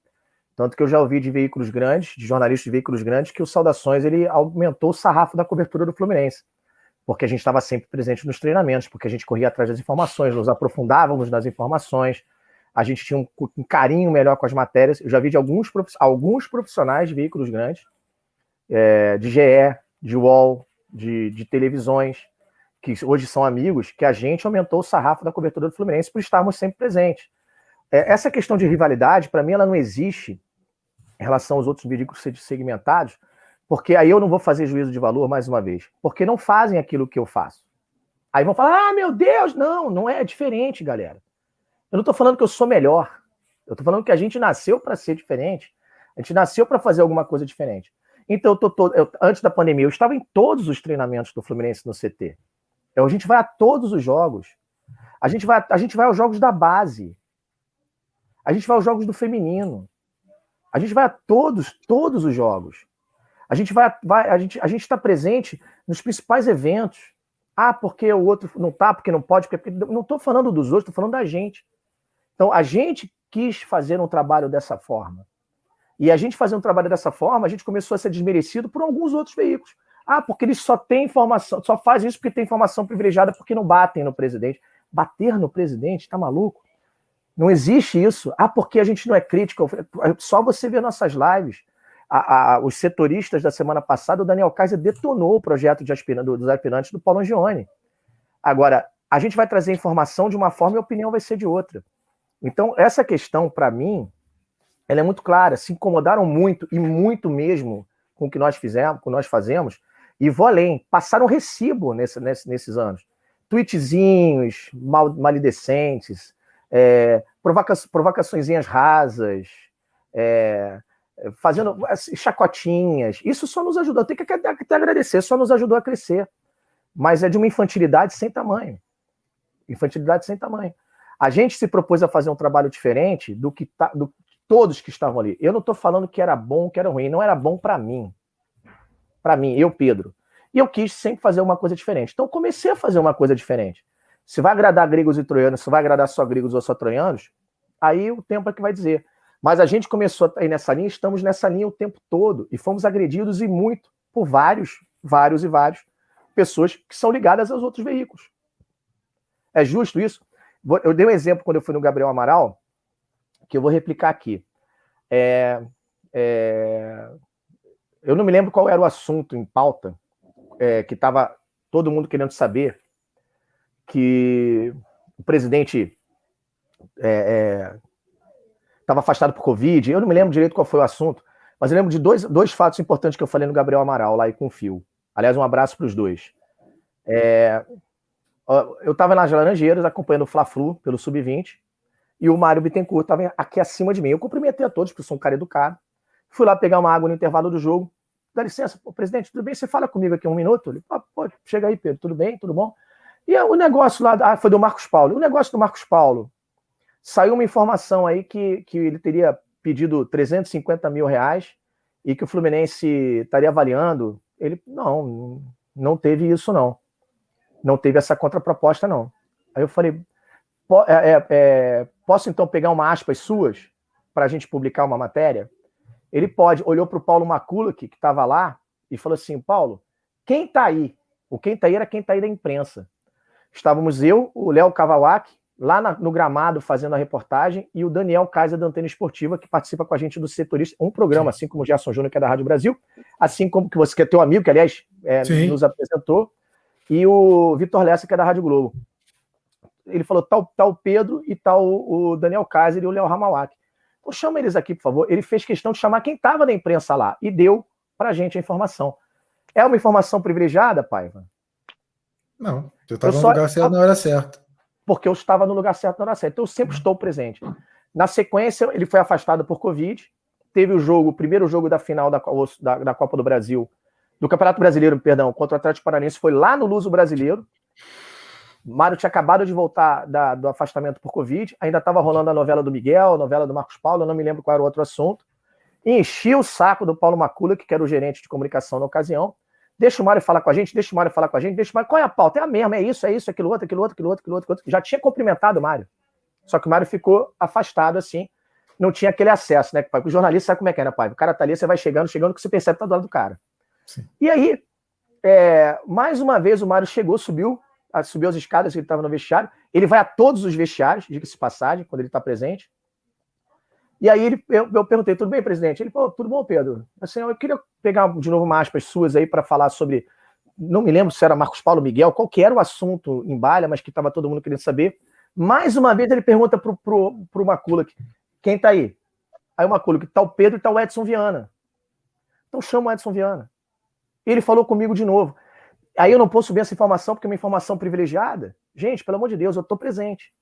B: Tanto que eu já ouvi de veículos grandes, de jornalistas de veículos grandes, que o Saudações ele aumentou o sarrafo da cobertura do Fluminense. Porque a gente estava sempre presente nos treinamentos, porque a gente corria atrás das informações, nos aprofundávamos nas informações, a gente tinha um, carinho melhor com as matérias. Eu já vi de alguns, alguns profissionais de veículos grandes, é, de GE, de UOL, de, de televisões, que hoje são amigos, que a gente aumentou o sarrafo da cobertura do Fluminense por estarmos sempre presentes. É, essa questão de rivalidade, para mim, ela não existe em relação aos outros veículos segmentados, porque aí eu não vou fazer juízo de valor mais uma vez, porque não fazem aquilo que eu faço. Aí vão falar, ah, meu Deus, não, não é diferente, galera. Eu não estou falando que eu sou melhor. Eu estou falando que a gente nasceu para ser diferente. A gente nasceu para fazer alguma coisa diferente. Então, eu tô eu, antes da pandemia, eu estava em todos os treinamentos do Fluminense no CT. Então, a gente vai a todos os jogos. A gente vai, a gente vai aos jogos da base. A gente vai aos jogos do feminino. A gente vai a todos, todos os jogos. A gente vai, vai a gente a gente está presente nos principais eventos. Ah, porque o outro não tá, porque não pode, porque não estou falando dos outros, estou falando da gente. Então a gente quis fazer um trabalho dessa forma. E a gente fazer um trabalho dessa forma, a gente começou a ser desmerecido por alguns outros veículos. Ah, porque eles só têm informação, só fazem isso porque tem informação privilegiada, porque não batem no presidente. Bater no presidente, tá maluco? Não existe isso. Ah, porque a gente não é crítico. Só você ver nossas lives. A, a, os setoristas da semana passada, o Daniel Kaiser detonou o projeto de aspirante, dos aspirantes do Paulo Angione. Agora, a gente vai trazer informação de uma forma e a opinião vai ser de outra. Então, essa questão, para mim, ela é muito clara. Se incomodaram muito, e muito mesmo, com o que nós fizemos, com nós fazemos, e vou além, passaram recibo nesse, nesse, nesses anos. Tweetzinhos mal, é, provoca, provocações rasas, é, fazendo assim, chacotinhas. Isso só nos ajudou. Tem que até agradecer, só nos ajudou a crescer. Mas é de uma infantilidade sem tamanho. Infantilidade sem tamanho. A gente se propôs a fazer um trabalho diferente do que, tá, do, todos que estavam ali. Eu não estou falando que era bom, que era ruim, não era bom para mim. Para mim, eu, Pedro. E eu quis sempre fazer uma coisa diferente. Então, comecei a fazer uma coisa diferente. Se vai agradar gregos e troianos, se vai agradar só gregos ou só troianos, aí o tempo é que vai dizer. Mas a gente começou a ir nessa linha, estamos nessa linha o tempo todo e fomos agredidos e muito por vários, vários e vários pessoas que são ligadas aos outros veículos. É justo isso? Eu dei um exemplo quando eu fui no Gabriel Amaral, que eu vou replicar aqui. É, é, eu não me lembro qual era o assunto em pauta, é, que estava todo mundo querendo saber que o presidente estava é, é, afastado por Covid. Eu não me lembro direito qual foi o assunto, mas eu lembro de dois, dois fatos importantes que eu falei no Gabriel Amaral lá e com o Fio. Aliás, um abraço para os dois. É, eu estava nas Laranjeiras acompanhando o Fla-Flu pelo Sub-20 e o Mário Bittencourt estava aqui acima de mim. Eu cumprimentei a todos, porque eu sou um cara educado. Fui lá pegar uma água no intervalo do jogo. Dá licença, presidente, tudo bem? Você fala comigo aqui um minuto? Ele, ah, pô, chega aí, Pedro, tudo bem? Tudo bom? E o negócio lá, ah, foi do Marcos Paulo. O negócio do Marcos Paulo, saiu uma informação aí que, que ele teria pedido 350 mil reais e que o Fluminense estaria avaliando. Ele, não, não teve isso, não. Não teve essa contraproposta, não. Aí eu falei, é, é, é, posso então pegar uma aspas suas para a gente publicar uma matéria? Ele pode, olhou para o Paulo Macula, que estava lá, e falou assim: Paulo, quem está aí? O quem está aí era quem está aí da imprensa. Estávamos eu, o Léo Cavalak, lá na, no gramado fazendo a reportagem, e o Daniel Kaiser da Antena Esportiva, que participa com a gente do Setorista, um programa, assim como o Gerson Júnior, que é da Rádio Brasil, assim como que você que é teu amigo, que aliás é, nos apresentou, e o Vitor Lessa, que é da Rádio Globo ele falou tal, tal Pedro e tal o Daniel Kaiser e o Léo Ramawak. Então chama eles aqui, por favor. Ele fez questão de chamar quem estava da imprensa lá e deu para a gente a informação. É uma informação privilegiada, Paiva?
A: Não, eu estava no lugar certo na hora certa.
B: Porque eu estava no lugar certo na hora certa. Então eu sempre estou presente. Na sequência, ele foi afastado por Covid. Teve o jogo, o primeiro jogo da final da, da, da Copa do Brasil do Campeonato Brasileiro, perdão, contra o Atlético Paranaense foi lá no Luso Brasileiro. Mário tinha acabado de voltar da, do afastamento por Covid, ainda estava rolando a novela do Miguel, a novela do Marcos Paulo, eu não me lembro qual era o outro assunto. E enchi o saco do Paulo Macula, que era o gerente de comunicação na ocasião. Deixa o Mário falar com a gente, deixa o Mário falar com a gente, deixa o Mário. Qual é a pauta? É a mesma, é isso, é isso, aquilo outro, aquilo outro, aquilo outro, aquilo outro. Aquilo outro. Já tinha cumprimentado o Mário. Só que o Mário ficou afastado assim, não tinha aquele acesso, né, pai? O jornalista sabe como é que é, né, pai? O cara tá ali, você vai chegando, chegando, que você percebe que tá do lado do cara. Sim. E aí, é, mais uma vez, o Mário chegou, subiu, subiu as escadas, ele estava no vestiário. Ele vai a todos os vestiários, diga-se passagem, quando ele está presente. E aí ele, eu, eu, perguntei, tudo bem, presidente? Ele falou, tudo bom, Pedro? Assim, eu queria pegar de novo uma aspas suas aí para falar sobre. Não me lembro se era Marcos Paulo Miguel, qual que era o assunto em Balha, mas que estava todo mundo querendo saber. Mais uma vez ele pergunta pro, pro, pro Macula quem tá aí? Aí o que tá o Pedro e tá o Edson Viana. Então chama o Edson Viana. Ele falou comigo de novo. Aí eu não posso ver essa informação porque é uma informação privilegiada. Gente, pelo amor de Deus, eu tô presente.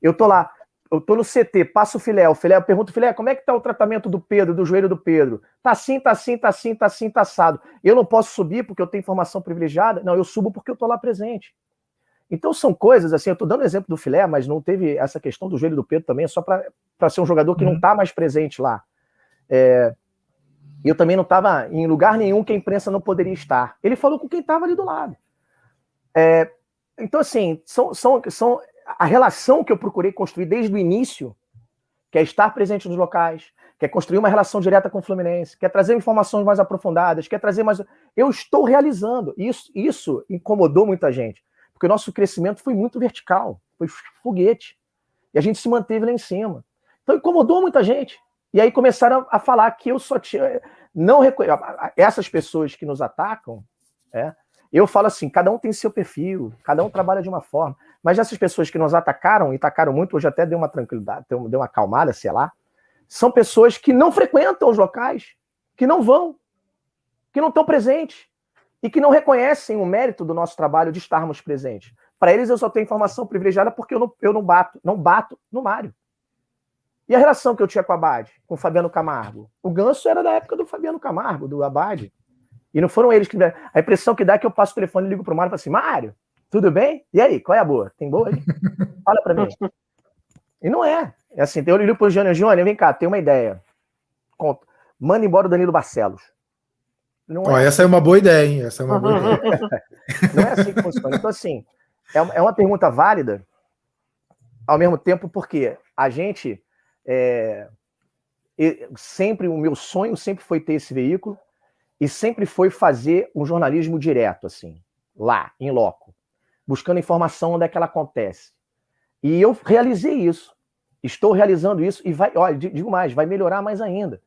B: Eu tô lá eu tô no CT, passo o filé, o filé, eu pergunto, filé, como é que tá o tratamento do Pedro, do joelho do Pedro? Tá assim, tá assim, tá assim, tá assim, tá assado. Eu não posso subir porque eu tenho informação privilegiada? Não, eu subo porque eu tô lá presente. Então são coisas assim, eu tô dando exemplo do filé, mas não teve essa questão do joelho do Pedro também, só para ser um jogador que uhum. não tá mais presente lá. É, eu também não estava em lugar nenhum que a imprensa não poderia estar. Ele falou com quem estava ali do lado. É, então, assim, são, são, são a relação que eu procurei construir desde o início, que é estar presente nos locais, quer é construir uma relação direta com o Fluminense, quer trazer informações mais aprofundadas, quer trazer mais. Eu estou realizando. Isso, isso incomodou muita gente, porque o nosso crescimento foi muito vertical, foi foguete. E a gente se manteve lá em cima. Então incomodou muita gente. E aí começaram a falar que eu só tinha. Não Essas pessoas que nos atacam, é, eu falo assim: cada um tem seu perfil, cada um trabalha de uma forma. Mas essas pessoas que nos atacaram, e atacaram muito, hoje até deu uma tranquilidade, deu uma acalmada, sei lá, são pessoas que não frequentam os locais, que não vão, que não estão presentes e que não reconhecem o mérito do nosso trabalho de estarmos presentes. Para eles, eu só tenho informação privilegiada porque eu não, eu não bato, não bato no Mário. E a relação que eu tinha com o Abade, com o Fabiano Camargo? O Ganso era da época do Fabiano Camargo, do Abade. E não foram eles que. A impressão que dá é que eu passo o telefone e ligo pro Mário e falo assim: Mário, tudo bem? E aí, qual é a boa? Tem boa aí? Fala para mim. E não é. É assim, eu ligo pro Júnior, Júnior, vem cá, tem uma ideia. Conta. Manda embora o Danilo Barcelos.
A: Não é. essa é uma boa ideia, hein? Essa é uma boa ideia.
B: não é assim que funciona. Então, assim, é, é uma pergunta válida, ao mesmo tempo, porque a gente. É, sempre, o meu sonho sempre foi ter esse veículo e sempre foi fazer um jornalismo direto, assim, lá, em loco buscando informação onde é que ela acontece. E eu realizei isso. Estou realizando isso e vai, olha, digo mais, vai melhorar mais ainda.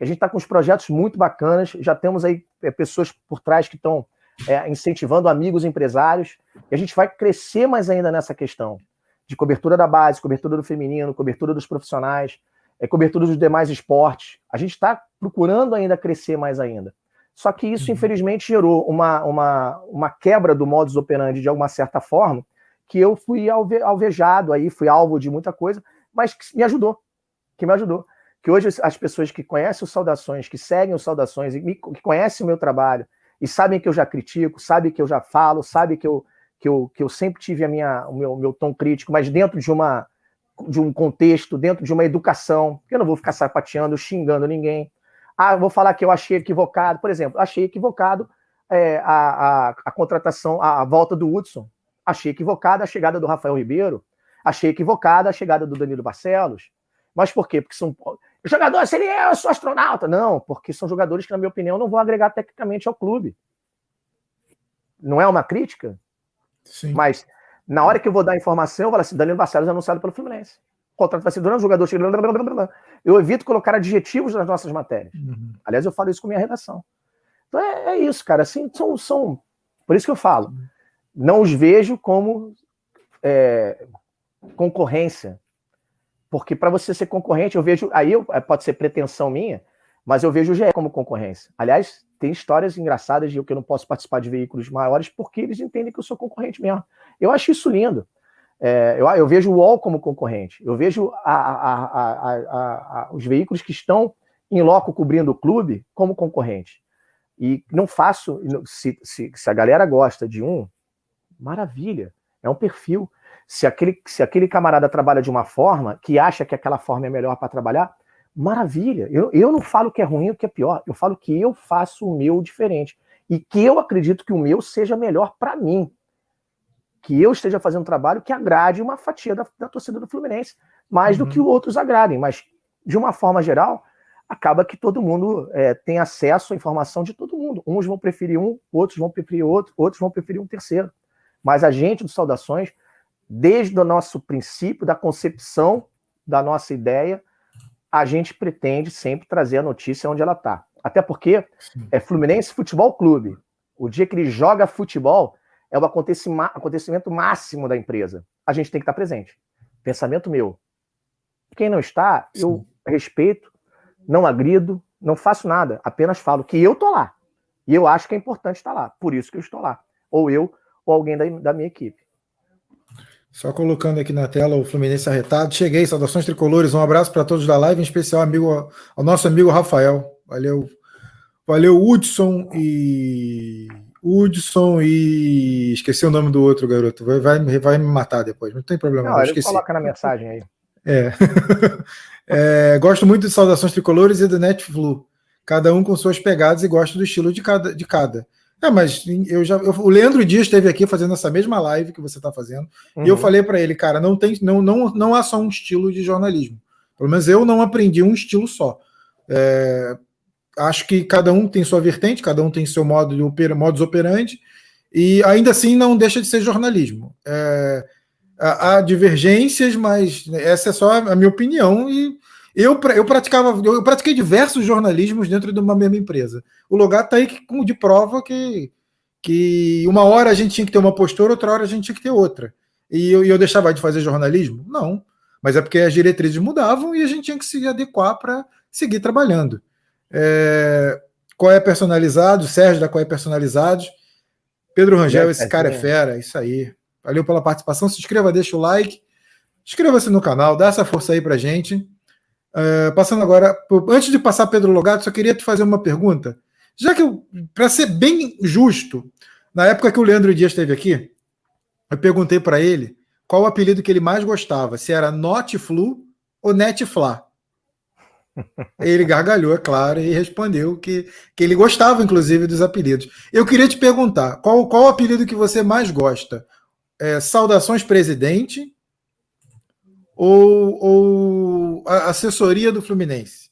B: A gente está com uns projetos muito bacanas, já temos aí é, pessoas por trás que estão é, incentivando amigos empresários, e a gente vai crescer mais ainda nessa questão de cobertura da base, cobertura do feminino, cobertura dos profissionais, é, cobertura dos demais esportes. A gente está procurando ainda crescer mais ainda. Só que isso, uhum. infelizmente, gerou uma, uma, uma quebra do modus operandi de alguma certa forma, que eu fui alve, alvejado aí, fui alvo de muita coisa, mas que me ajudou. Que me ajudou. Que hoje as pessoas que conhecem os Saudações, que seguem os Saudações, e me, que conhecem o meu trabalho, e sabem que eu já critico, sabem que eu já falo, sabem que eu, que eu, que eu sempre tive a minha, o meu, meu tom crítico, mas dentro de uma de um contexto, dentro de uma educação, eu não vou ficar sapateando, xingando ninguém, ah, vou falar que eu achei equivocado. Por exemplo, achei equivocado é, a, a, a, contratação, a, a, volta do Hudson. Achei equivocada a chegada do Rafael Ribeiro. Achei equivocada a chegada do Danilo Barcelos. Mas por quê? Porque são jogadores, ele é, eu sou astronauta. Não, porque são jogadores que, na minha opinião, não vão agregar tecnicamente ao clube. Não é uma crítica? Sim. Mas na hora que eu vou dar informação, eu falo assim: Danilo Barcelos é anunciado pelo Fluminense contrato vai ser durante o jogador chega. Eu evito colocar adjetivos nas nossas matérias. Uhum. Aliás, eu falo isso com minha redação. Então é, é, isso, cara. Assim, são, são. Por isso que eu falo. Não os vejo como é, concorrência. Porque para você ser concorrente, eu vejo. Aí eu, é, pode ser pretensão minha, mas eu vejo o GE como concorrência. Aliás, tem histórias engraçadas de eu que eu não posso participar de veículos maiores porque eles entendem que eu sou concorrente mesmo. Eu acho isso lindo. É, eu, eu, vejo o UOL como concorrente, eu vejo a, a, a, os veículos que estão em loco cobrindo o clube como concorrente. E não faço, se, se, se a galera gosta de um, maravilha, é um perfil. Se aquele, se aquele camarada trabalha de uma forma que acha que aquela forma é melhor para trabalhar, maravilha. Eu, eu não falo que é ruim ou que é pior, eu falo que eu faço o meu diferente e que eu acredito que o meu seja melhor para mim. Que eu esteja fazendo um trabalho que agrade uma fatia da, da torcida do Fluminense, mais uhum. do que outros agradem. Mas, de uma forma geral, acaba que todo mundo é, tem acesso à informação de todo mundo. Uns vão preferir um, outros vão preferir outro, outros vão preferir um terceiro. Mas a gente do Saudações, desde o nosso princípio, da concepção da nossa ideia, a gente pretende sempre trazer a notícia onde ela está. Até porque é Fluminense Futebol Clube. O dia que ele joga futebol é o acontecimento máximo da empresa. A gente tem que estar presente. Pensamento meu. Quem não está, eu respeito, não agrido, não faço nada, apenas falo que eu tô lá. E eu acho que é importante estar lá. Por isso que eu estou lá. Ou eu, ou alguém da, da minha equipe.
A: Só colocando aqui na tela o Fluminense arretado. Cheguei, saudações tricolores. Um abraço para todos da live, em especial amigo, ao nosso amigo Rafael. Valeu. Valeu, Hudson e. Hudson e. Esqueci o nome do outro garoto. Vai, vai, vai me matar depois, não tem problema.
B: Não, não ele coloca na mensagem aí.
A: É. é. Gosto muito de saudações tricolores e do Netflu. Cada um com suas pegadas e gosto do estilo de cada. De cada. É, mas eu já. Eu, o Leandro Dias esteve aqui fazendo essa mesma live que você está fazendo. Uhum. E eu uhum. falei para ele, cara, não tem, não, não, não há só um estilo de jornalismo. Pelo menos eu não aprendi um estilo só. É, acho que cada um tem sua vertente, cada um tem seu modo de oper, modus operandi, e ainda assim não deixa de ser jornalismo. É, há, divergências, mas essa é só a minha opinião e eu, eu praticava, eu pratiquei diversos jornalismos dentro de uma mesma empresa. O lugar está aí de prova que, que uma hora a gente tinha que ter uma postura, outra hora a gente tinha que ter outra. E eu, eu deixava de fazer jornalismo? Não. Mas é porque as diretrizes mudavam e a gente tinha que se adequar para seguir trabalhando. É, qual é personalizado? Sérgio da Qual é personalizado? Pedro Rangel, esse cara é fera, isso aí. Valeu pela participação. Se inscreva, deixa o like. Inscreva-se no canal, dá essa força aí pra gente. Uh, passando agora, antes de passar Pedro Logato, só queria te fazer uma pergunta. Já que, para ser bem justo, na época que o Leandro Dias esteve aqui, eu perguntei para ele qual o apelido que ele mais gostava, se era Notflu ou Netfla. Ele gargalhou, é claro, e respondeu que, que ele gostava, inclusive, dos apelidos. Eu queria te perguntar, qual, qual o apelido que você mais gosta? É, Saudações Presidente ou, ou assessoria do Fluminense?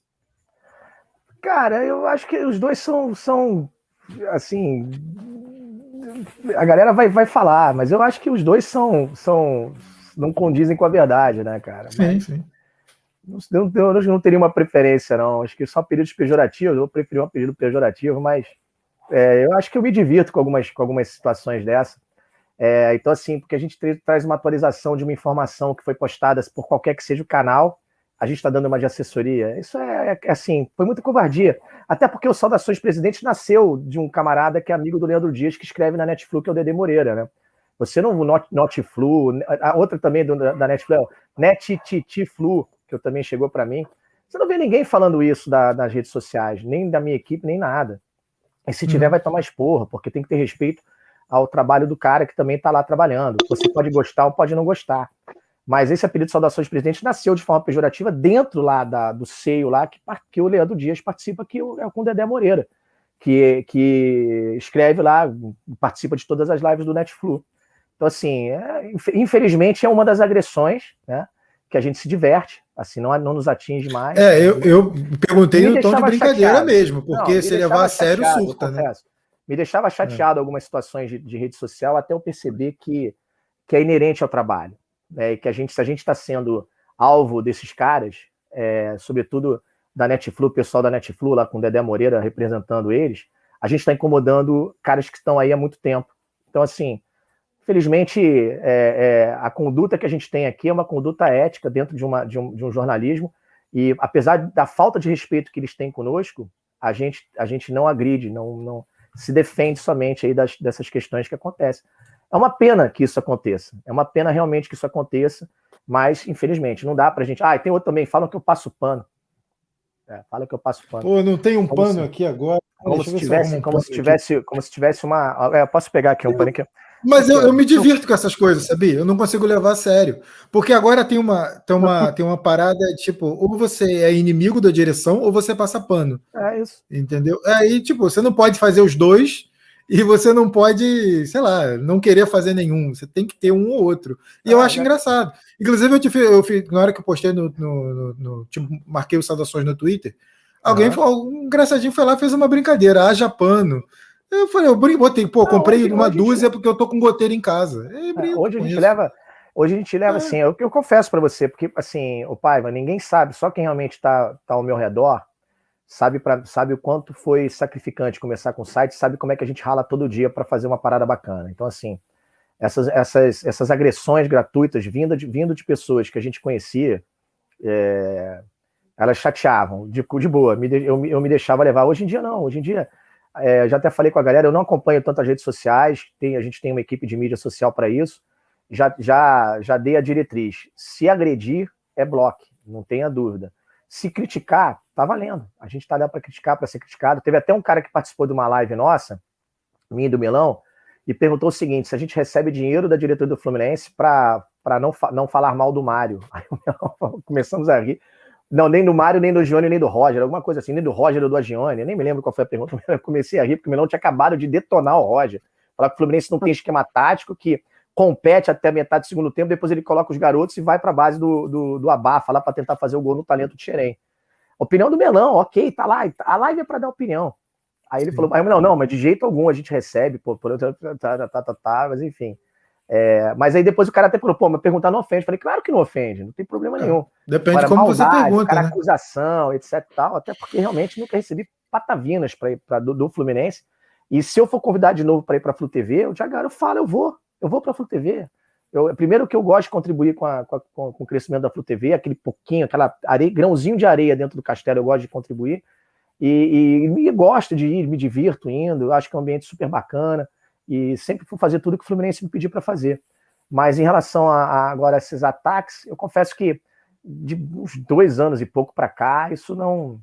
B: Cara, eu acho que os dois são, são assim. A galera vai, vai falar, mas eu acho que os dois são, são não condizem com a verdade, né, cara?
A: Sim, mas, sim.
B: Não, eu não teria uma preferência, não. Acho que só períodos pejorativos, eu preferi um período pejorativo, mas é, eu acho que eu me divirto com algumas, com algumas situações dessa. É, então, assim, porque a gente traz uma atualização de uma informação que foi postada por qualquer que seja o canal, a gente está dando uma de assessoria. Isso é, é, assim, foi muita covardia. Até porque o Saudações Presidente nasceu de um camarada que é amigo do Leandro Dias, que escreve na Netflix, que é o Dede Moreira, né? Você não, Not, Notflu, a outra também do, da Netflix, é NetTTFlu, que eu também chegou para mim. Você não vê ninguém falando isso da, nas redes sociais, nem da minha equipe, nem nada. E se tiver, hum. vai tomar esporra, porque tem que ter respeito ao trabalho do cara que também está lá trabalhando. Você pode gostar ou pode não gostar. Mas esse apelido de saudações presidente nasceu de forma pejorativa dentro lá da, do seio lá que, que o Leandro Dias participa, que é com o Dedé Moreira, que, que escreve lá, participa de todas as lives do Netflu. Então, assim, é, infelizmente é uma das agressões, né? Que a gente se diverte, assim, não, não nos atinge mais.
A: É, eu, eu perguntei no tom de brincadeira chateado. mesmo, porque não, se levar a sério, surta, né?
B: Me deixava chateado é. algumas situações de, de, rede social até eu perceber que, que é inerente ao trabalho. Né? E que a gente, se a gente está sendo alvo desses caras, é, sobretudo da Netflu, o pessoal da Netflu, lá com o Dedé Moreira representando eles, a gente está incomodando caras que estão aí há muito tempo. Então, assim, felizmente, é, é, a conduta que a gente tem aqui é uma conduta ética dentro de, uma, de, um, de um jornalismo, e apesar da falta de respeito que eles têm conosco, a gente, a gente não agride, não, não, se defende somente aí das, dessas questões que acontecem. É uma pena que isso aconteça. É uma pena realmente que isso aconteça, mas infelizmente não dá para a gente. Ah, e tem outro também, falam que eu passo pano. É, fala que eu passo pano.
A: Pô, não tem um Como pano assim? aqui agora.
B: como se tivesse, como se tivesse, como se tivesse uma. É, eu posso pegar aqui um pano aqui.
A: Mas eu, eu, me divirto com essas coisas, sabia? Eu não consigo levar a sério. Porque agora tem uma, tem uma, tem uma parada, tipo, ou você é inimigo da direção, ou você passa pano.
B: É isso.
A: Entendeu? Aí, tipo, você não pode fazer os dois e você não pode, sei lá, não querer fazer nenhum. Você tem que ter um ou outro. E ah, eu acho é. engraçado. Inclusive, eu, te, eu, na hora que eu postei no. no, no, no tipo, marquei os saudações no Twitter, alguém, falou, um engraçadinho foi lá fez uma brincadeira, haja pano. Eu falei, eu botei, pô, comprei hoje, uma hoje dúzia gente... porque eu tô com goteira em casa.
B: É, hoje a gente isso. leva. Hoje a gente leva é. assim, eu, eu confesso para você, porque assim, o Paiva, ninguém sabe, só quem realmente está tá ao meu redor sabe, pra, sabe o quanto foi sacrificante começar com o site, sabe como é que a gente rala todo dia para fazer uma parada bacana. Então, assim, essas, essas, essas agressões gratuitas vindo de, vindo de pessoas que a gente conhecia, é, elas chateavam, de, de boa, me, eu, eu me deixava levar. Hoje em dia, não, hoje em dia é, já até falei com a galera, eu não acompanho tantas redes sociais, tem, a gente tem uma equipe de mídia social para isso. Já, já, já dei a diretriz. Se agredir, é bloco, não tenha dúvida. Se criticar, tá valendo. A gente tá lá para criticar, para ser criticado. Teve até um cara que participou de uma live nossa, minha do Milão, e perguntou o seguinte: se a gente recebe dinheiro da diretoria do Fluminense para não, não falar mal do Mário. Aí começamos a rir. Não, nem do Mário, nem do Gione, nem do Roger, alguma coisa assim, nem do Roger ou do Agione, nem me lembro qual foi a pergunta, eu comecei a rir, porque o Milão tinha acabado de detonar o Roger. Falar que o Fluminense não tem esquema tático, que compete até metade do segundo tempo, depois ele coloca os garotos e vai para a base do, do, do Abafa lá para tentar fazer o gol no talento de Xerém. Opinião do Melão, ok, tá lá, a live é para dar opinião. Aí ele Sim. falou, não, não, mas de jeito algum a gente recebe, pô, por, tá, tá, tá, tá, tá, mas enfim. É, mas aí depois o cara até falou, pô, mas perguntar não ofende. Falei, claro que não ofende, não tem problema é, nenhum.
A: Depende de como maldade, você pergunta.
B: Cara,
A: né?
B: acusação, etc. Tal, até porque realmente nunca recebi patavinas pra ir pra, do, do Fluminense. E se eu for convidar de novo para ir para a Flu TV, eu já eu falo, eu vou, eu vou para a Flu TV. Eu, primeiro que eu gosto de contribuir com, a, com, a, com, o crescimento da Flu TV, aquele pouquinho, aquela areia, grãozinho de areia dentro do castelo, eu gosto de contribuir. E, e, e gosto de ir, me divirto indo, acho que é um ambiente super bacana e sempre vou fazer tudo que o Fluminense me pedir para fazer. Mas em relação a, a, agora esses ataques, eu confesso que de uns dois anos e pouco para cá, isso não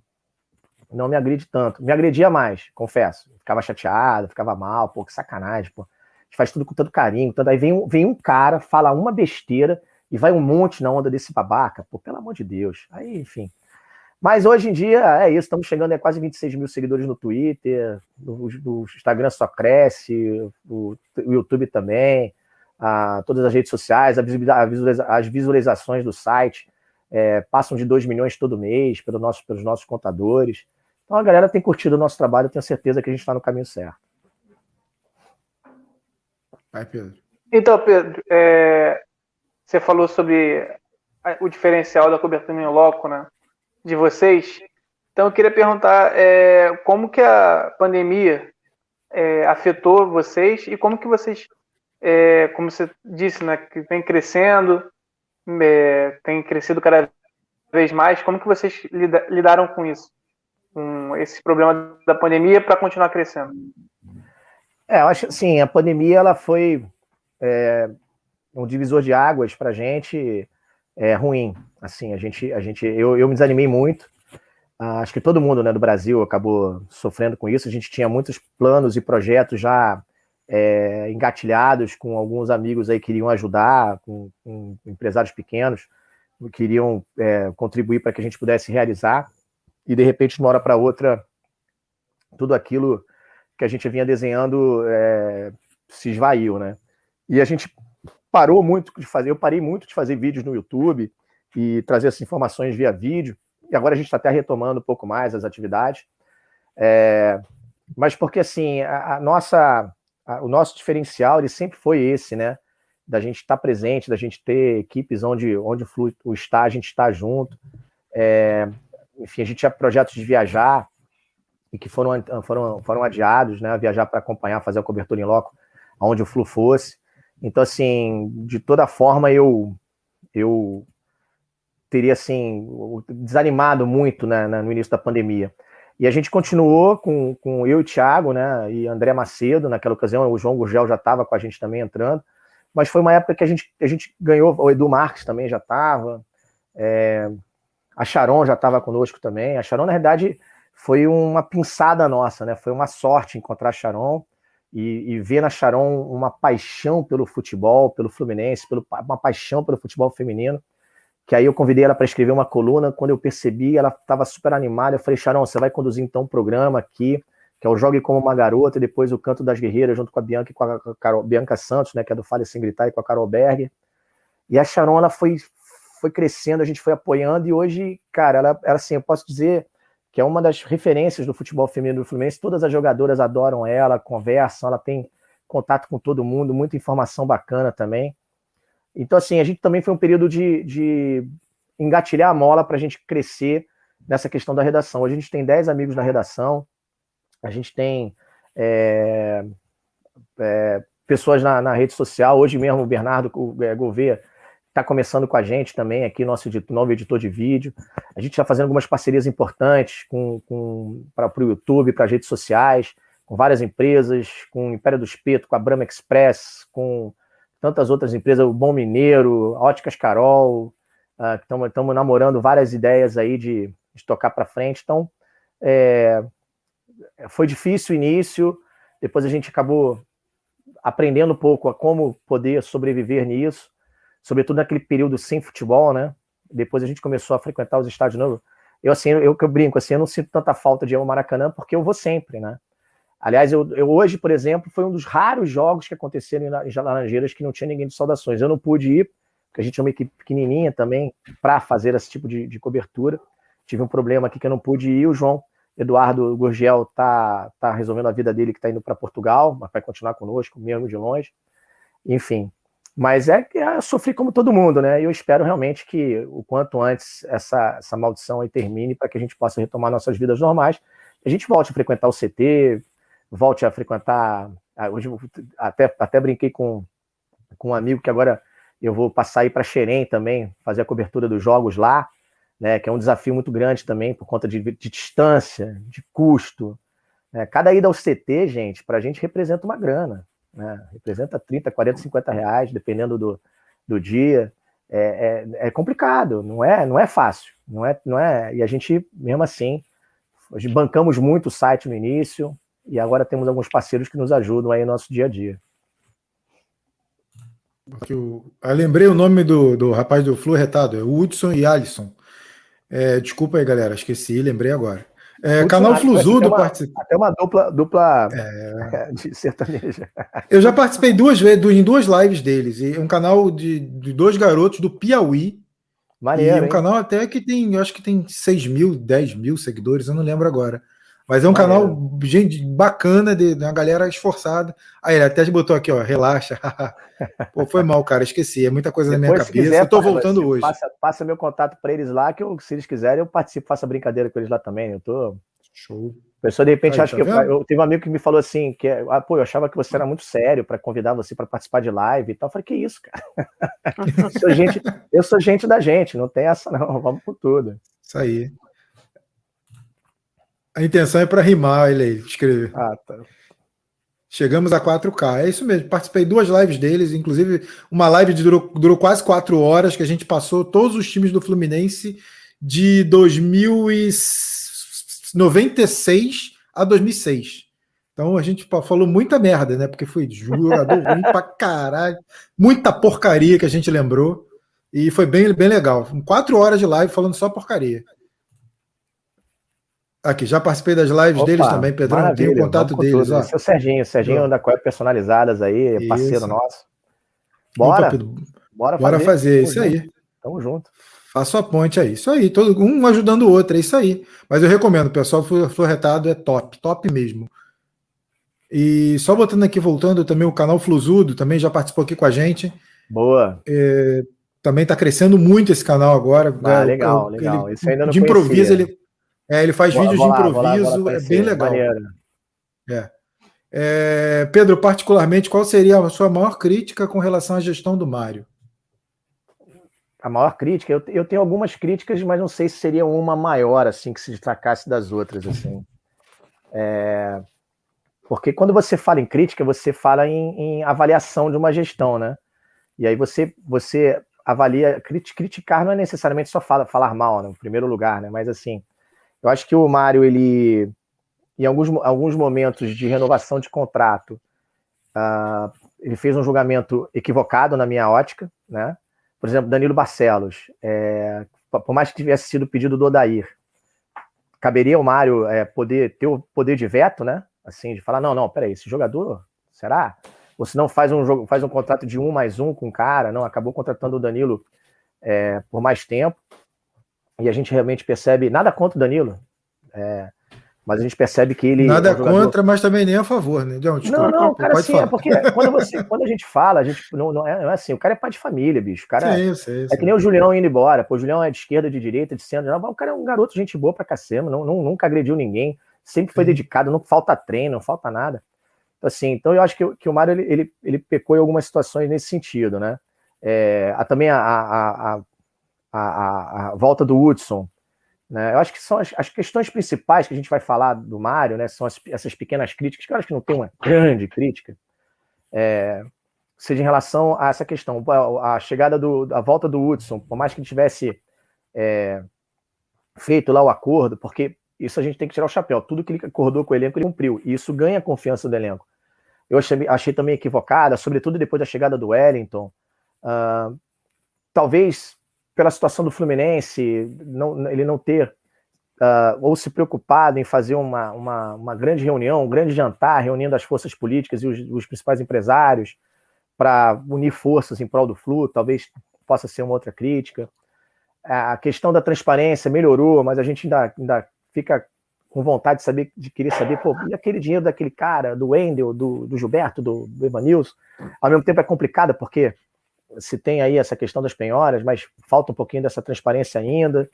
B: não me agride tanto. Me agredia mais, confesso. Ficava chateado, ficava mal, pô, que sacanagem, pô. A gente faz tudo com tanto carinho. Tanto... Aí vem, vem um cara, fala uma besteira e vai um monte na onda desse babaca, pô, pelo amor de Deus. Aí, enfim. Mas hoje em dia é isso, estamos chegando a quase 26 mil seguidores no Twitter, no, no Instagram só cresce, o, o YouTube também, a, todas as redes sociais, a visualiza, as visualizações do site é, passam de 2 milhões todo mês pelo nosso, pelos nossos contadores. Então a galera tem curtido o nosso trabalho, eu tenho certeza que a gente está no caminho certo.
C: Vai, Pedro. Então, Pedro, é, você falou sobre o diferencial da cobertura em loco, né? De vocês. Então eu queria perguntar é, como que a pandemia é, afetou vocês e como que vocês, é, como você disse, né, que vem crescendo, é, tem crescido cada vez mais, como que vocês lida, lidaram com isso, com esse problema da pandemia para continuar crescendo?
B: É, eu acho assim, a pandemia ela foi é, um divisor de águas para a gente é, ruim. Assim, a gente, a gente, eu, eu me desanimei muito. Ah, acho que todo mundo né, do Brasil acabou sofrendo com isso. A gente tinha muitos planos e projetos já é, engatilhados com alguns amigos aí que queriam ajudar, com, com empresários pequenos, que queriam é, contribuir para que a gente pudesse realizar. E de repente, de uma hora para outra, tudo aquilo que a gente vinha desenhando é, se esvaiu, né? E a gente parou muito de fazer, eu parei muito de fazer vídeos no YouTube e trazer essas informações via vídeo, e agora a gente está até retomando um pouco mais as atividades. É, mas porque assim, a, a nossa, a, o nosso diferencial ele sempre foi esse, né? Da gente estar tá presente, da gente ter equipes onde, onde o está, a gente está junto. É, enfim, a gente tinha projetos de viajar e que foram, foram, foram adiados, né? Viajar para acompanhar, fazer a cobertura em loco, aonde o Flu fosse. Então, assim, de toda forma, eu eu teria, assim, desanimado muito né, no início da pandemia. E a gente continuou com, com eu e Thiago, né, e André Macedo, naquela ocasião, o João Gurgel já estava com a gente também entrando, mas foi uma época que a gente, a gente ganhou, o Edu Marques também já estava, é, a Sharon já estava conosco também, a Sharon, na verdade, foi uma pinçada nossa, né? Foi uma sorte encontrar Sharon e, e ver na Sharon uma paixão pelo futebol, pelo Fluminense, pelo, uma paixão pelo futebol feminino. Que aí eu convidei ela para escrever uma coluna. Quando eu percebi, ela estava super animada. Eu falei, Sharon, você vai conduzir então um programa aqui, que é o Jogue como uma Garota, e depois o Canto das Guerreiras, junto com a Bianca e com a Carol, Bianca Santos, né, que é do Fale Sem Gritar, e com a Carol Berger. E a Sharon, ela foi, foi crescendo, a gente foi apoiando, e hoje, cara, ela, ela assim, eu posso dizer que é uma das referências do futebol feminino do Fluminense. Todas as jogadoras adoram ela, conversam, ela tem contato com todo mundo, muita informação bacana também. Então, assim, a gente também foi um período de, de engatilhar a mola para a gente crescer nessa questão da redação. Hoje a gente tem 10 amigos na redação, a gente tem é, é, pessoas na, na, rede social. Hoje mesmo o Bernardo é, Gouveia está começando com a gente também, aqui, nosso editor, novo editor de vídeo. A gente está fazendo algumas parcerias importantes com, com, para o YouTube, para as redes sociais, com várias empresas, com o Império do Espeto, com a Brahma Express, com tantas outras empresas, o Bom Mineiro, Óticas Carol, uh, estamos namorando várias ideias aí de, de tocar para frente. Então, é, foi difícil o início, depois a gente acabou aprendendo um pouco a como poder sobreviver nisso sobretudo naquele período sem futebol, né? Depois a gente começou a frequentar os estádios novos. Eu, assim, eu que eu brinco, assim, eu não sinto tanta falta de ir ao Maracanã porque eu vou sempre, né? Aliás, eu, eu, hoje, por exemplo, foi um dos raros jogos que aconteceram em Laranjeiras que não tinha ninguém de saudações. Eu não pude ir, porque a gente é uma equipe pequenininha também, para fazer esse tipo de, de, cobertura. Tive um problema aqui que eu não pude ir. O João Eduardo Gurgel tá, tá resolvendo a vida dele, que está indo para Portugal, mas vai continuar conosco, mesmo de longe. Enfim, mas é que eu sofri como todo mundo, né? E eu espero realmente que o quanto antes essa, essa maldição aí termine para que a gente possa retomar nossas vidas normais. A gente volte a frequentar o CT, volte a frequentar. Ah, hoje até, até brinquei com, com um amigo que agora eu vou passar aí para Xerém também, fazer a cobertura dos jogos lá, né? Que é um desafio muito grande também por conta de, de distância, de custo. Né? Cada ida ao CT, gente, para a gente representa uma grana né? representa 30, 40, 50 reais, dependendo do, do dia. É, é, é, complicado, não é, não é fácil, não é, não é. E a gente, mesmo assim, bancamos muito o site no início e agora temos alguns parceiros que nos ajudam aí no nosso dia a dia.
A: Eu, eu lembrei o nome do, do rapaz do Flu Retado, é Hudson e Alisson. É, desculpa aí, galera, esqueci, lembrei agora. É, canal Fluzudo
B: participa. Até uma dupla, dupla é... de sertaneja.
A: Eu já participei duas vezes, em duas lives deles. E um canal de, de dois garotos do Piauí. Maneiro, e um hein? canal até que tem, eu acho que tem 6 mil, 10 mil seguidores, eu não lembro agora. Mas é um Maneiro. canal gente, bacana, de, de uma galera esforçada. Aí ele até botou aqui, ó, relaxa. Pô, foi mal, cara, esqueci. É muita coisa Depois, na minha cabeça. Quiser, eu tô voltando hoje.
B: Passa, passa, meu contato para eles lá, que eu, se eles quiserem, eu participo, faço brincadeira com eles lá também. Eu tô. Show. A pessoa de repente Aí, acha tá que eu, eu, tive um amigo que me falou assim que ah, pô, eu achava que você era muito sério para convidar você para participar de live e tal. Eu falei que isso, cara. eu, sou gente, eu sou gente da gente, não tem essa não. Vamos por tudo.
A: Isso aí. A intenção é para rimar ele aí, escrever. Ah, tá. Chegamos a 4K. É isso mesmo. Participei duas lives deles, inclusive uma live durou, durou quase quatro horas, que a gente passou todos os times do Fluminense de 2096 a 2006. Então a gente falou muita merda, né? Porque foi jogador ruim pra caralho, muita porcaria que a gente lembrou. E foi bem, bem legal. Quatro horas de live falando só porcaria. Aqui, já participei das lives Opa, deles também, Pedrão. Tem o contato deles. Ó.
B: Esse é o Serginho, Serginho da Coep Personalizadas aí, isso. parceiro nosso. Bora. Opa,
A: bora, bora fazer, fazer isso junto. aí.
B: Tamo junto.
A: Faço a ponte aí. Isso aí, todo, um ajudando o outro, é isso aí. Mas eu recomendo, pessoal Florretado é top, top mesmo. E só botando aqui, voltando também, o canal Fluzudo também já participou aqui com a gente.
B: Boa.
A: É, também está crescendo muito esse canal agora.
B: Ah, é, legal, ele, legal.
A: Isso ainda não De improviso, ele é, ele faz vídeos de improviso, é bem legal. É. É, Pedro, particularmente, qual seria a sua maior crítica com relação à gestão do Mário?
B: A maior crítica, eu, eu tenho algumas críticas, mas não sei se seria uma maior, assim, que se destacasse das outras, assim. É, porque quando você fala em crítica, você fala em, em, avaliação de uma gestão, né? E aí você, você avalia, criticar não é necessariamente só fala, falar mal, né, no primeiro lugar, né? Mas assim, Eu acho que o Mário, ele, em alguns, alguns momentos de renovação de contrato, uh, ele fez um julgamento equivocado na minha ótica, né? Por exemplo, Danilo Barcelos, é, por mais que tivesse sido pedido do Odair, caberia ao Mário é, poder ter o poder de veto, né? Assim, de falar, não, não, peraí, esse jogador, será? Ou se não faz um jogo, faz um contrato de um mais um com o cara, não, acabou contratando o Danilo é, por mais tempo. E a gente realmente percebe, nada contra o Danilo, é, mas a gente percebe que ele.
A: Nada é um jogador... contra, mas também nem a favor, né?
B: Não, desculpa, não, não, cara, sim, é porque quando, você, quando a gente fala, a gente não, não, é, não é assim, o cara é pai de família, bicho. O cara sim, sim, é que nem o Julião indo embora. Pô, o Julião é de esquerda, de direita, de centro. O cara é um garoto, gente boa pra cacema, não, não, nunca agrediu ninguém, sempre foi dedicado, não falta treino, não falta nada. Então, assim, então eu acho que, que o Mário ele, ele, ele pecou em algumas situações nesse sentido, né? É, a, também a, a, a, a, a volta do Hudson né? Eu acho que são as, as, questões principais que a gente vai falar do Mário, né? São as, essas pequenas críticas, que eu acho que não tem uma grande crítica, é, seja em relação a essa questão, a, a chegada do, a volta do Hudson, por mais que ele tivesse é, feito lá o acordo, porque isso a gente tem que tirar o chapéu, tudo que ele acordou com o elenco ele cumpriu, e isso ganha a confiança do elenco. Eu achei, achei também equivocada, sobretudo depois da chegada do Wellington. Uh, talvez pela situação do Fluminense, não, ele não ter uh, ou se preocupado em fazer uma, uma, uma, grande reunião, um grande jantar, reunindo as forças políticas e os, os principais empresários para unir forças em prol do Flu, talvez possa ser uma outra crítica. A questão da transparência melhorou, mas a gente ainda, ainda fica com vontade de saber, de querer saber, pô, e aquele dinheiro daquele cara, do Wendel, do, do Gilberto, do, do Evanilson, ao mesmo tempo é complicado, porque se tem aí essa questão das penhoras, mas falta um pouquinho dessa transparência ainda.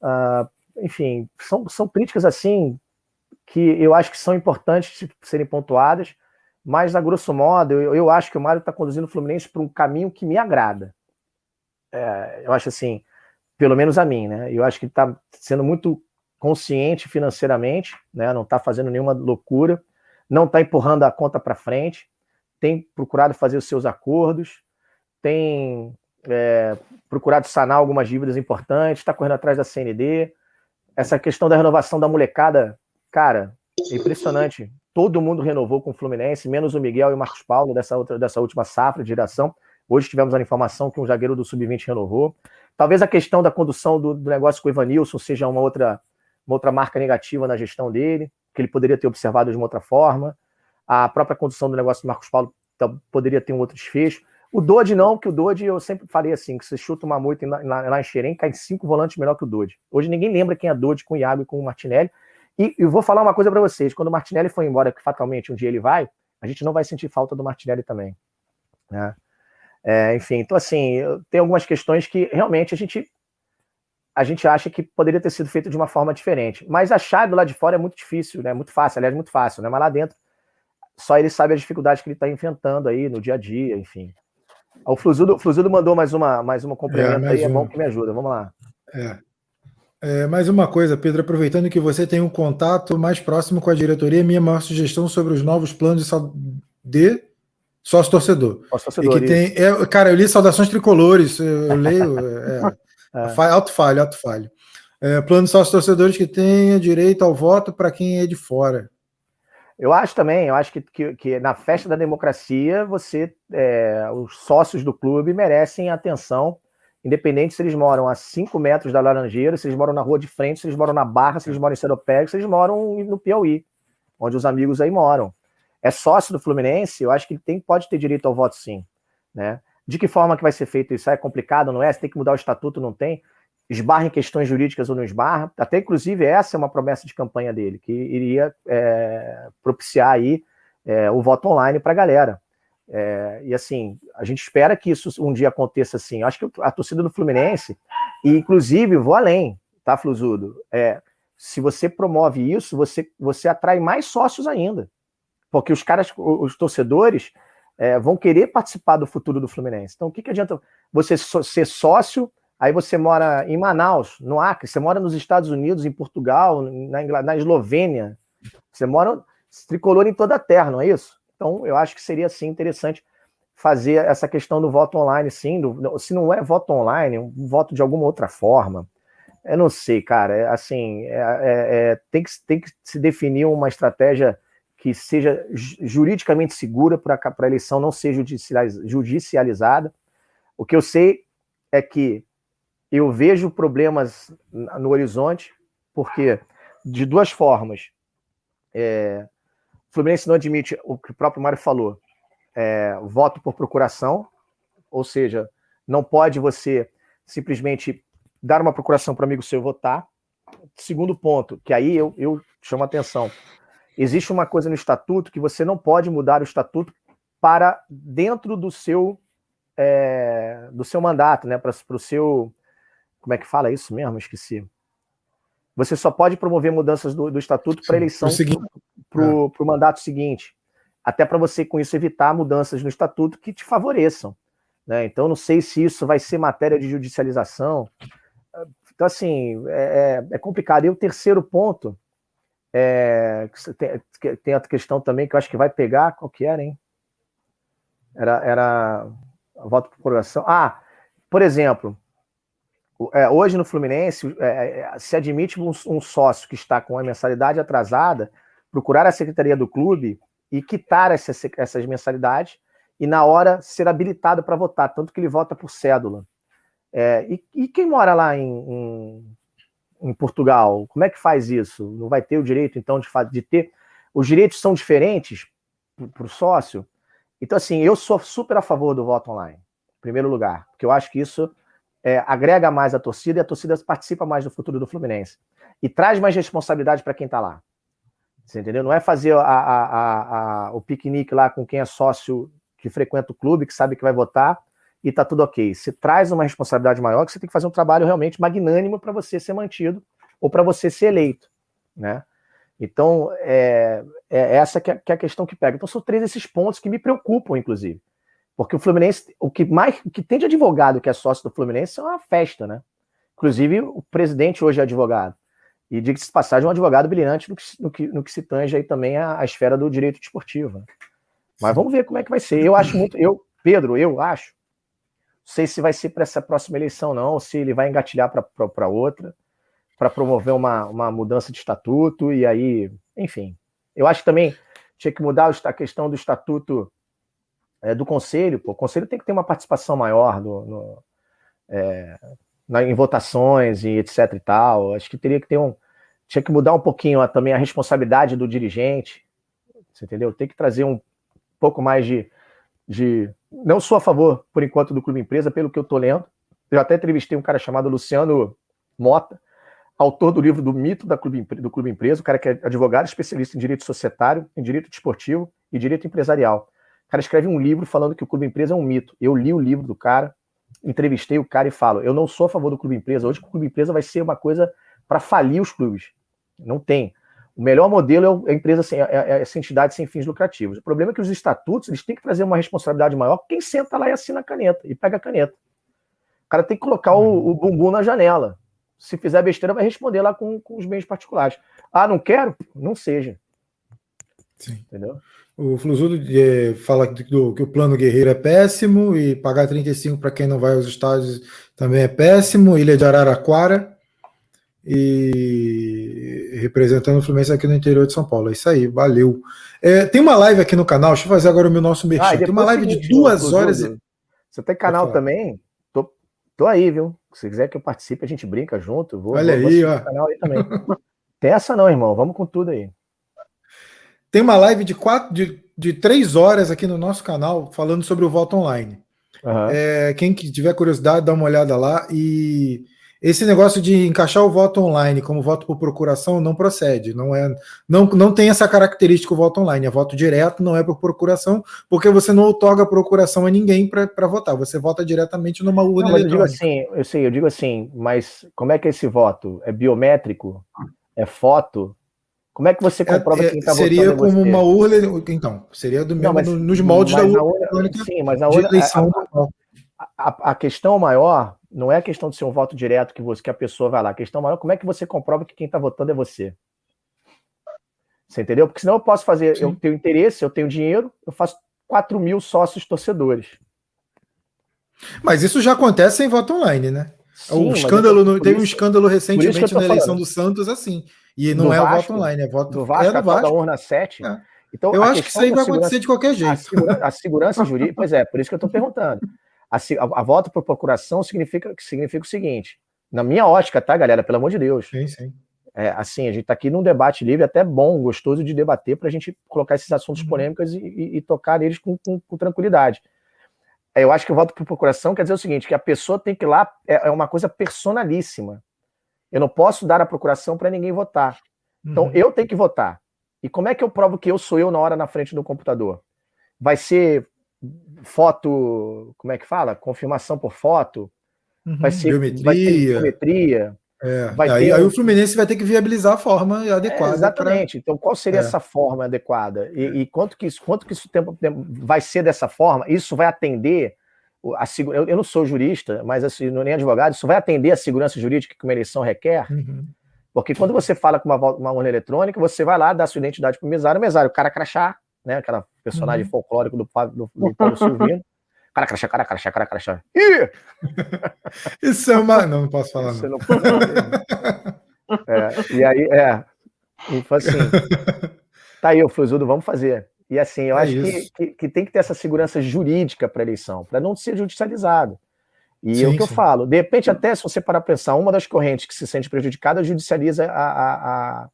B: Uh, enfim, são, são críticas assim que eu acho que são importantes de serem pontuadas, mas a grosso modo eu, eu acho que o Mário está conduzindo o Fluminense para um caminho que me agrada. É, eu acho assim, pelo menos a mim, né? Eu acho que está sendo muito consciente financeiramente, né? Não está fazendo nenhuma loucura, não está empurrando a conta para frente, tem procurado fazer os seus acordos, tem é, procurado sanar algumas dívidas importantes, está correndo atrás da CND. Essa questão da renovação da molecada, cara, é impressionante. Todo mundo renovou com o Fluminense, menos o Miguel e o Marcos Paulo dessa, outra, dessa última safra de geração. Hoje tivemos a informação que um zagueiro do Sub-20 renovou. Talvez a questão da condução do, do, negócio com o Ivanilson seja uma outra, uma outra marca negativa na gestão dele, que ele poderia ter observado de uma outra forma. A própria condução do negócio do Marcos Paulo poderia ter um outro desfecho. O Dodge não, que o Dodge eu sempre falei assim, que você chuta uma moita lá em Xerém, cai cinco volantes melhor que o Dodge. Hoje ninguém lembra quem é Dodge com o Iago e com o Martinelli. E eu vou falar uma coisa para vocês, quando o Martinelli for embora, que fatalmente um dia ele vai, a gente não vai sentir falta do Martinelli também. Né? É, enfim, então assim, tem algumas questões que realmente a gente a gente acha que poderia ter sido feito de uma forma diferente. Mas achar do lado de fora é muito difícil, né? Muito fácil, aliás, muito fácil, né? Mas lá dentro, só ele sabe as dificuldades que ele está enfrentando aí no dia a dia, enfim. O Fluzudo, Fluzudo mandou mais uma, mais uma complemento é, aí, é bom que me ajuda. Vamos lá.
A: É. é. Mais uma coisa, Pedro, aproveitando que você tem um contato mais próximo com a diretoria, minha maior sugestão sobre os novos planos de sócio torcedor. Sócio torcedor e que tem, é, cara, eu li saudações tricolores, eu, leio, é, é. alto falho, alto falho. É, plano de sócio torcedores que tenha direito ao voto para quem é de fora.
B: Eu acho também, eu acho que, que, que na festa da democracia, você, é, os sócios do clube merecem atenção, independente se eles moram a 5 metros da Laranjeira, se eles moram na rua de frente, se eles moram na Barra, se eles moram em Seropédica, se eles moram no Piauí, onde os amigos aí moram. É sócio do Fluminense, eu acho que ele tem, pode ter direito ao voto sim. Né? De que forma que vai ser feito isso? É complicado, não é? Você tem que mudar o estatuto, não tem? Esbarra em questões jurídicas ou não esbarra. Até, inclusive, essa é uma promessa de campanha dele, que iria é, propiciar aí é, o voto online para a galera. É, e assim, a gente espera que isso um dia aconteça assim. Acho que a torcida do Fluminense, e inclusive, vou além, tá, Fluzudo? É, se você promove isso, você, você atrai mais sócios ainda. Porque os caras, os torcedores, é, vão querer participar do futuro do Fluminense. Então, o que, que adianta você ser sócio Aí você mora em Manaus, no Acre, você mora nos Estados Unidos, em Portugal, na, na Eslovênia. Você mora tricolor em toda a terra, não é isso? Então, eu acho que seria sim interessante fazer essa questão do voto online, sim. Do, se não é voto online, um voto de alguma outra forma. eu não sei, cara. É, assim, é, é, é, tem, que, tem que se definir uma estratégia que seja juridicamente segura para a eleição não ser judicializada. O que eu sei é que eu vejo problemas no horizonte, porque de duas formas. É, o Fluminense não admite o que o próprio Mário falou, é, voto por procuração, ou seja, não pode você simplesmente dar uma procuração para amigo seu votar. Segundo ponto, que aí eu, eu chamo a atenção, existe uma coisa no estatuto que você não pode mudar o estatuto para dentro do seu é, do seu mandato, né? Para o seu como é que fala isso mesmo? Esqueci. Você só pode promover mudanças do, do estatuto para eleição para o é. mandato seguinte, até para você com isso evitar mudanças no estatuto que te favoreçam. Né? Então, não sei se isso vai ser matéria de judicialização. Então, assim, é, é, é complicado. E o terceiro ponto é, tem, tem outra questão também que eu acho que vai pegar. Qual que era, hein? Era, era voto por procuração. Ah, por exemplo, hoje no Fluminense é, é, se admite um, sócio que está com a mensalidade atrasada procurar a secretaria do clube e quitar essas mensalidades e na hora ser habilitado para votar, tanto que ele vota por cédula. É, e, e, quem mora lá em, em, em, Portugal, como é que faz isso? Não vai ter o direito, então, de, de ter. Os direitos são diferentes para o sócio. Então, assim, eu sou super a favor do voto online, em primeiro lugar, porque eu acho que isso é, agrega mais a torcida e a torcida participa mais do futuro do Fluminense. E traz mais responsabilidade para quem está lá. Você entendeu? Não é fazer a, a, a, o piquenique lá com quem é sócio que frequenta o clube, que sabe que vai votar, e tá tudo ok. Se traz uma responsabilidade maior, que você tem que fazer um trabalho realmente magnânimo para você ser mantido ou para você ser eleito, né? Então, é, é essa que é, que é, a questão que pega. Então, são três esses pontos que me preocupam, inclusive. Porque o Fluminense, o que mais, o que tem de advogado que é sócio do Fluminense é uma festa, né? Inclusive, o presidente hoje é advogado. E, diga-se de passagem, um advogado brilhante no que, no que, no que se tange aí também a, esfera do direito desportivo. Né? Mas vamos ver como é que vai ser. Eu acho muito. Eu, Pedro, eu acho. Não sei se vai ser para essa próxima eleição, não, se ele vai engatilhar para outra, para promover uma, uma mudança de estatuto, e aí, enfim. Eu acho que também tinha que mudar a questão do estatuto é, do conselho. Pô. O conselho tem que ter uma participação maior no, é, na, em votações e etc e tal. Acho que teria que ter um. Tinha que mudar um pouquinho também a responsabilidade do dirigente. Você entendeu? Tem que trazer um pouco mais de, de. Não sou a favor, por enquanto, do Clube Empresa, pelo que eu estou lendo. Eu até entrevistei um cara chamado Luciano Mota, autor do livro do Mito da Clube, do Clube Empresa, o cara que é advogado especialista em direito societário, em direito desportivo e direito empresarial. O cara escreve um livro falando que o Clube Empresa é um mito. Eu li o livro do cara, entrevistei o cara e falo: eu não sou a favor do Clube Empresa. Hoje o Clube Empresa vai ser uma coisa para falir os clubes. Não tem. O melhor modelo é a empresa sem, é, é essa entidade sem fins lucrativos. O problema é que os estatutos eles têm que trazer uma responsabilidade maior. Quem senta lá e assina a caneta e pega a caneta. O cara tem que colocar o, uhum. o bumbum na janela. Se fizer besteira, vai responder lá com, com os bens particulares. Ah, não quero? Não seja.
A: Sim. Entendeu? O Fluzudo é, fala do, que o plano guerreiro é péssimo e pagar 35 para quem não vai aos estádios também é péssimo. Ilha de Araraquara e representando o Fluminense aqui no interior de São Paulo. É isso aí, valeu. É, tem uma live aqui no canal, deixa eu fazer agora o meu nosso merchan. Ah, tem uma live seguinte, de duas horas. E...
B: Você tem canal também? Tô, tô aí, viu? Se quiser que eu participe, a gente brinca junto. Vou,
A: Olha
B: vou,
A: aí, ó.
B: Canal aí também. tem essa não, irmão. Vamos com tudo aí.
A: Tem uma live de, quatro, de, de três horas aqui no nosso canal falando sobre o voto online. Uhum. É, quem tiver curiosidade, dá uma olhada lá e esse negócio de encaixar o voto online como voto por procuração não procede, não é, não, não tem essa característica o voto online, é voto direto, não é por procuração, porque você não otorga procuração a ninguém para votar, você vota diretamente numa urna não,
B: mas eletrônica. Eu digo assim, eu sei, eu digo assim, mas como é que é esse voto? É biométrico? É foto? Como é que você comprova é, quem está
A: votando? Seria como uma urna, então, seria do mesmo, não, nos moldes da urna,
B: sim, mas a urna. A, a, a questão maior não é a questão de ser um voto direto que, você, que a pessoa vai lá. A questão maior é como é que você comprova que quem está votando é você. Você entendeu? Porque senão eu posso fazer, Sim. eu tenho interesse, eu tenho dinheiro, eu faço 4 mil sócios torcedores.
A: Mas isso já acontece em voto online, né? Sim, o escândalo no, teve um escândalo recentemente na eleição do Santos assim. E não do é Vasco, o voto online, é voto
B: do Vasco,
A: é do Vasco.
B: da urna 7.
A: É. Então, eu acho que isso aí vai acontecer de qualquer jeito. A,
B: segura, a segurança jurídica, pois é, por isso que eu estou perguntando. A, a, a volta por procuração significa, significa o seguinte: na minha ótica, tá, galera? Pelo amor de Deus.
A: Sim, sim.
B: É, assim, a gente está aqui num debate livre, até bom, gostoso de debater, para a gente colocar esses assuntos uhum. polêmicos e, e, e, tocar neles com, com, com tranquilidade. É, eu acho que o voto por procuração quer dizer o seguinte: que a pessoa tem que ir lá, é, é uma coisa personalíssima. Eu não posso dar a procuração para ninguém votar. Então, uhum. eu tenho que votar. E como é que eu provo que eu sou eu na hora na frente do computador? Vai ser foto, como é que fala? Confirmação por foto?
A: Uhum. Vai ser biometria. Vai ter
B: biometria.
A: É, aí, ter... aí, o Fluminense vai ter que viabilizar a forma adequada. É,
B: exatamente. Pra... Então, qual seria é. essa forma adequada? E, e, quanto que isso, quanto que isso tempo, vai ser dessa forma? Isso vai atender a eu, eu não sou jurista, mas assim, não nem advogado, isso vai atender a segurança jurídica que uma eleição requer? Uhum. Porque quando você fala com uma, uma urna eletrônica, você vai lá, dá sua identidade para o mesário, o mesário, o cara crachá, né? Aquela personagem uhum. folclórico do, do, do Paulo Silvino. Cara crachá, cara crachá, cara crachá. Ih!
A: Isso é uma. Não, não posso falar, não. não pode
B: é, e aí, é. Assim, tá aí, o Fuzudo, vamos fazer. E assim, eu é acho que, que, que, tem que ter essa segurança jurídica para a eleição, para não ser judicializado. E sim, é o que sim. eu falo. De repente, até se você parar para pensar, uma das correntes que se sente prejudicada judicializa a, a, a,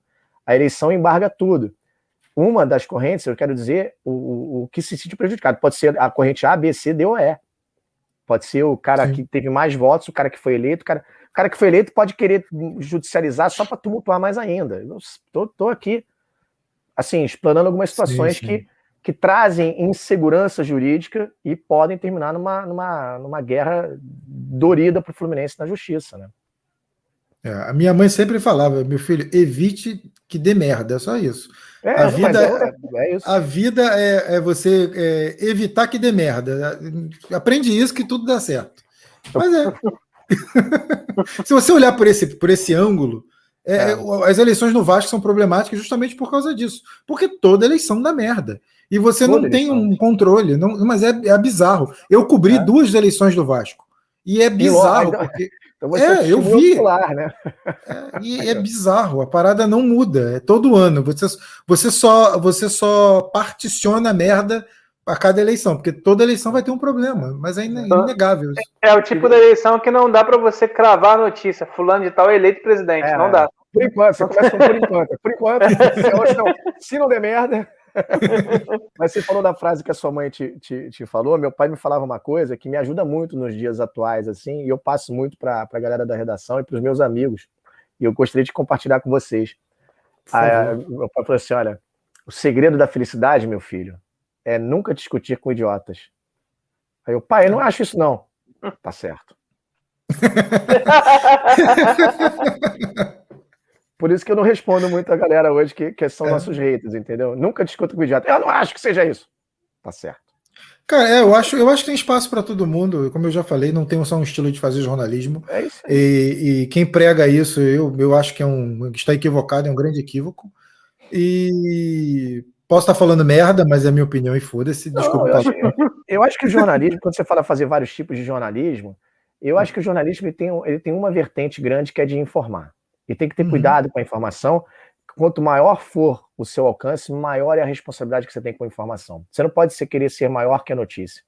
B: a eleição e embarga tudo uma das correntes, eu quero dizer, o, o, o, que se sente prejudicado. Pode ser a corrente A, B, C, D ou E. Pode ser o cara Sim. que teve mais votos, o cara que foi eleito. O cara, o cara que foi eleito pode querer judicializar só para tumultuar mais ainda. Eu tô, tô aqui, assim, explanando algumas situações sim, sim. Que, que trazem insegurança jurídica e podem terminar numa, numa, numa guerra dorida para o Fluminense na justiça, né?
A: É, a minha mãe sempre falava, meu filho, evite que dê merda, é só isso. É, a, vida, é, é, isso. a vida é, é você é, evitar que dê merda. Aprende isso que tudo dá certo. Mas é. Se você olhar por esse, por esse ângulo, é, as eleições no Vasco são problemáticas justamente por causa disso. Porque toda eleição dá merda. E você toda não eleição. tem um controle. Não, mas é, é bizarro. Eu cobri duas eleições do Vasco. E é bizarro, porque então é, eu vi. Ocular, né? É, e é bizarro, a parada não muda, é todo ano. Você, você, só, você só particiona a merda a cada eleição, porque toda eleição vai ter um problema, mas é então, inegável. Isso.
C: É, é o tipo da eleição que não dá para você cravar a notícia, fulano de tal eleito presidente, é, não dá.
B: Por enquanto, você começa por enquanto. Por enquanto, se não der merda, Mas você falou da frase que a sua mãe te, te, te, falou. Meu pai me falava uma coisa que me ajuda muito nos dias atuais, assim, e eu passo muito para a galera da redação e para os meus amigos. E eu gostaria de compartilhar com vocês. Aí, meu pai falou assim: olha, o segredo da felicidade, meu filho, é nunca discutir com idiotas. Aí eu, pai, eu não acho isso, não. Tá certo. Por isso que eu não respondo muito a galera hoje que, que são é. nossos haters, entendeu? Nunca discuto com o idiota. Eu não acho que seja isso. Tá certo.
A: Cara, é, eu acho, eu acho que tem espaço para todo mundo. Como eu já falei, não tem só um estilo de fazer jornalismo. É isso. E, e quem prega isso, eu, eu acho que é um está equivocado, é um grande equívoco. E posso estar falando merda, mas é a minha opinião e foda-se. Desculpa.
B: Eu acho, eu, acho, que o jornalismo, quando você fala fazer vários tipos de jornalismo, eu acho que o jornalismo ele tem, ele tem uma vertente grande que é de informar. E tem que ter uhum. cuidado com a informação. Quanto maior for o seu alcance, maior é a responsabilidade que você tem com a informação. Você não pode ser, querer ser maior que a notícia.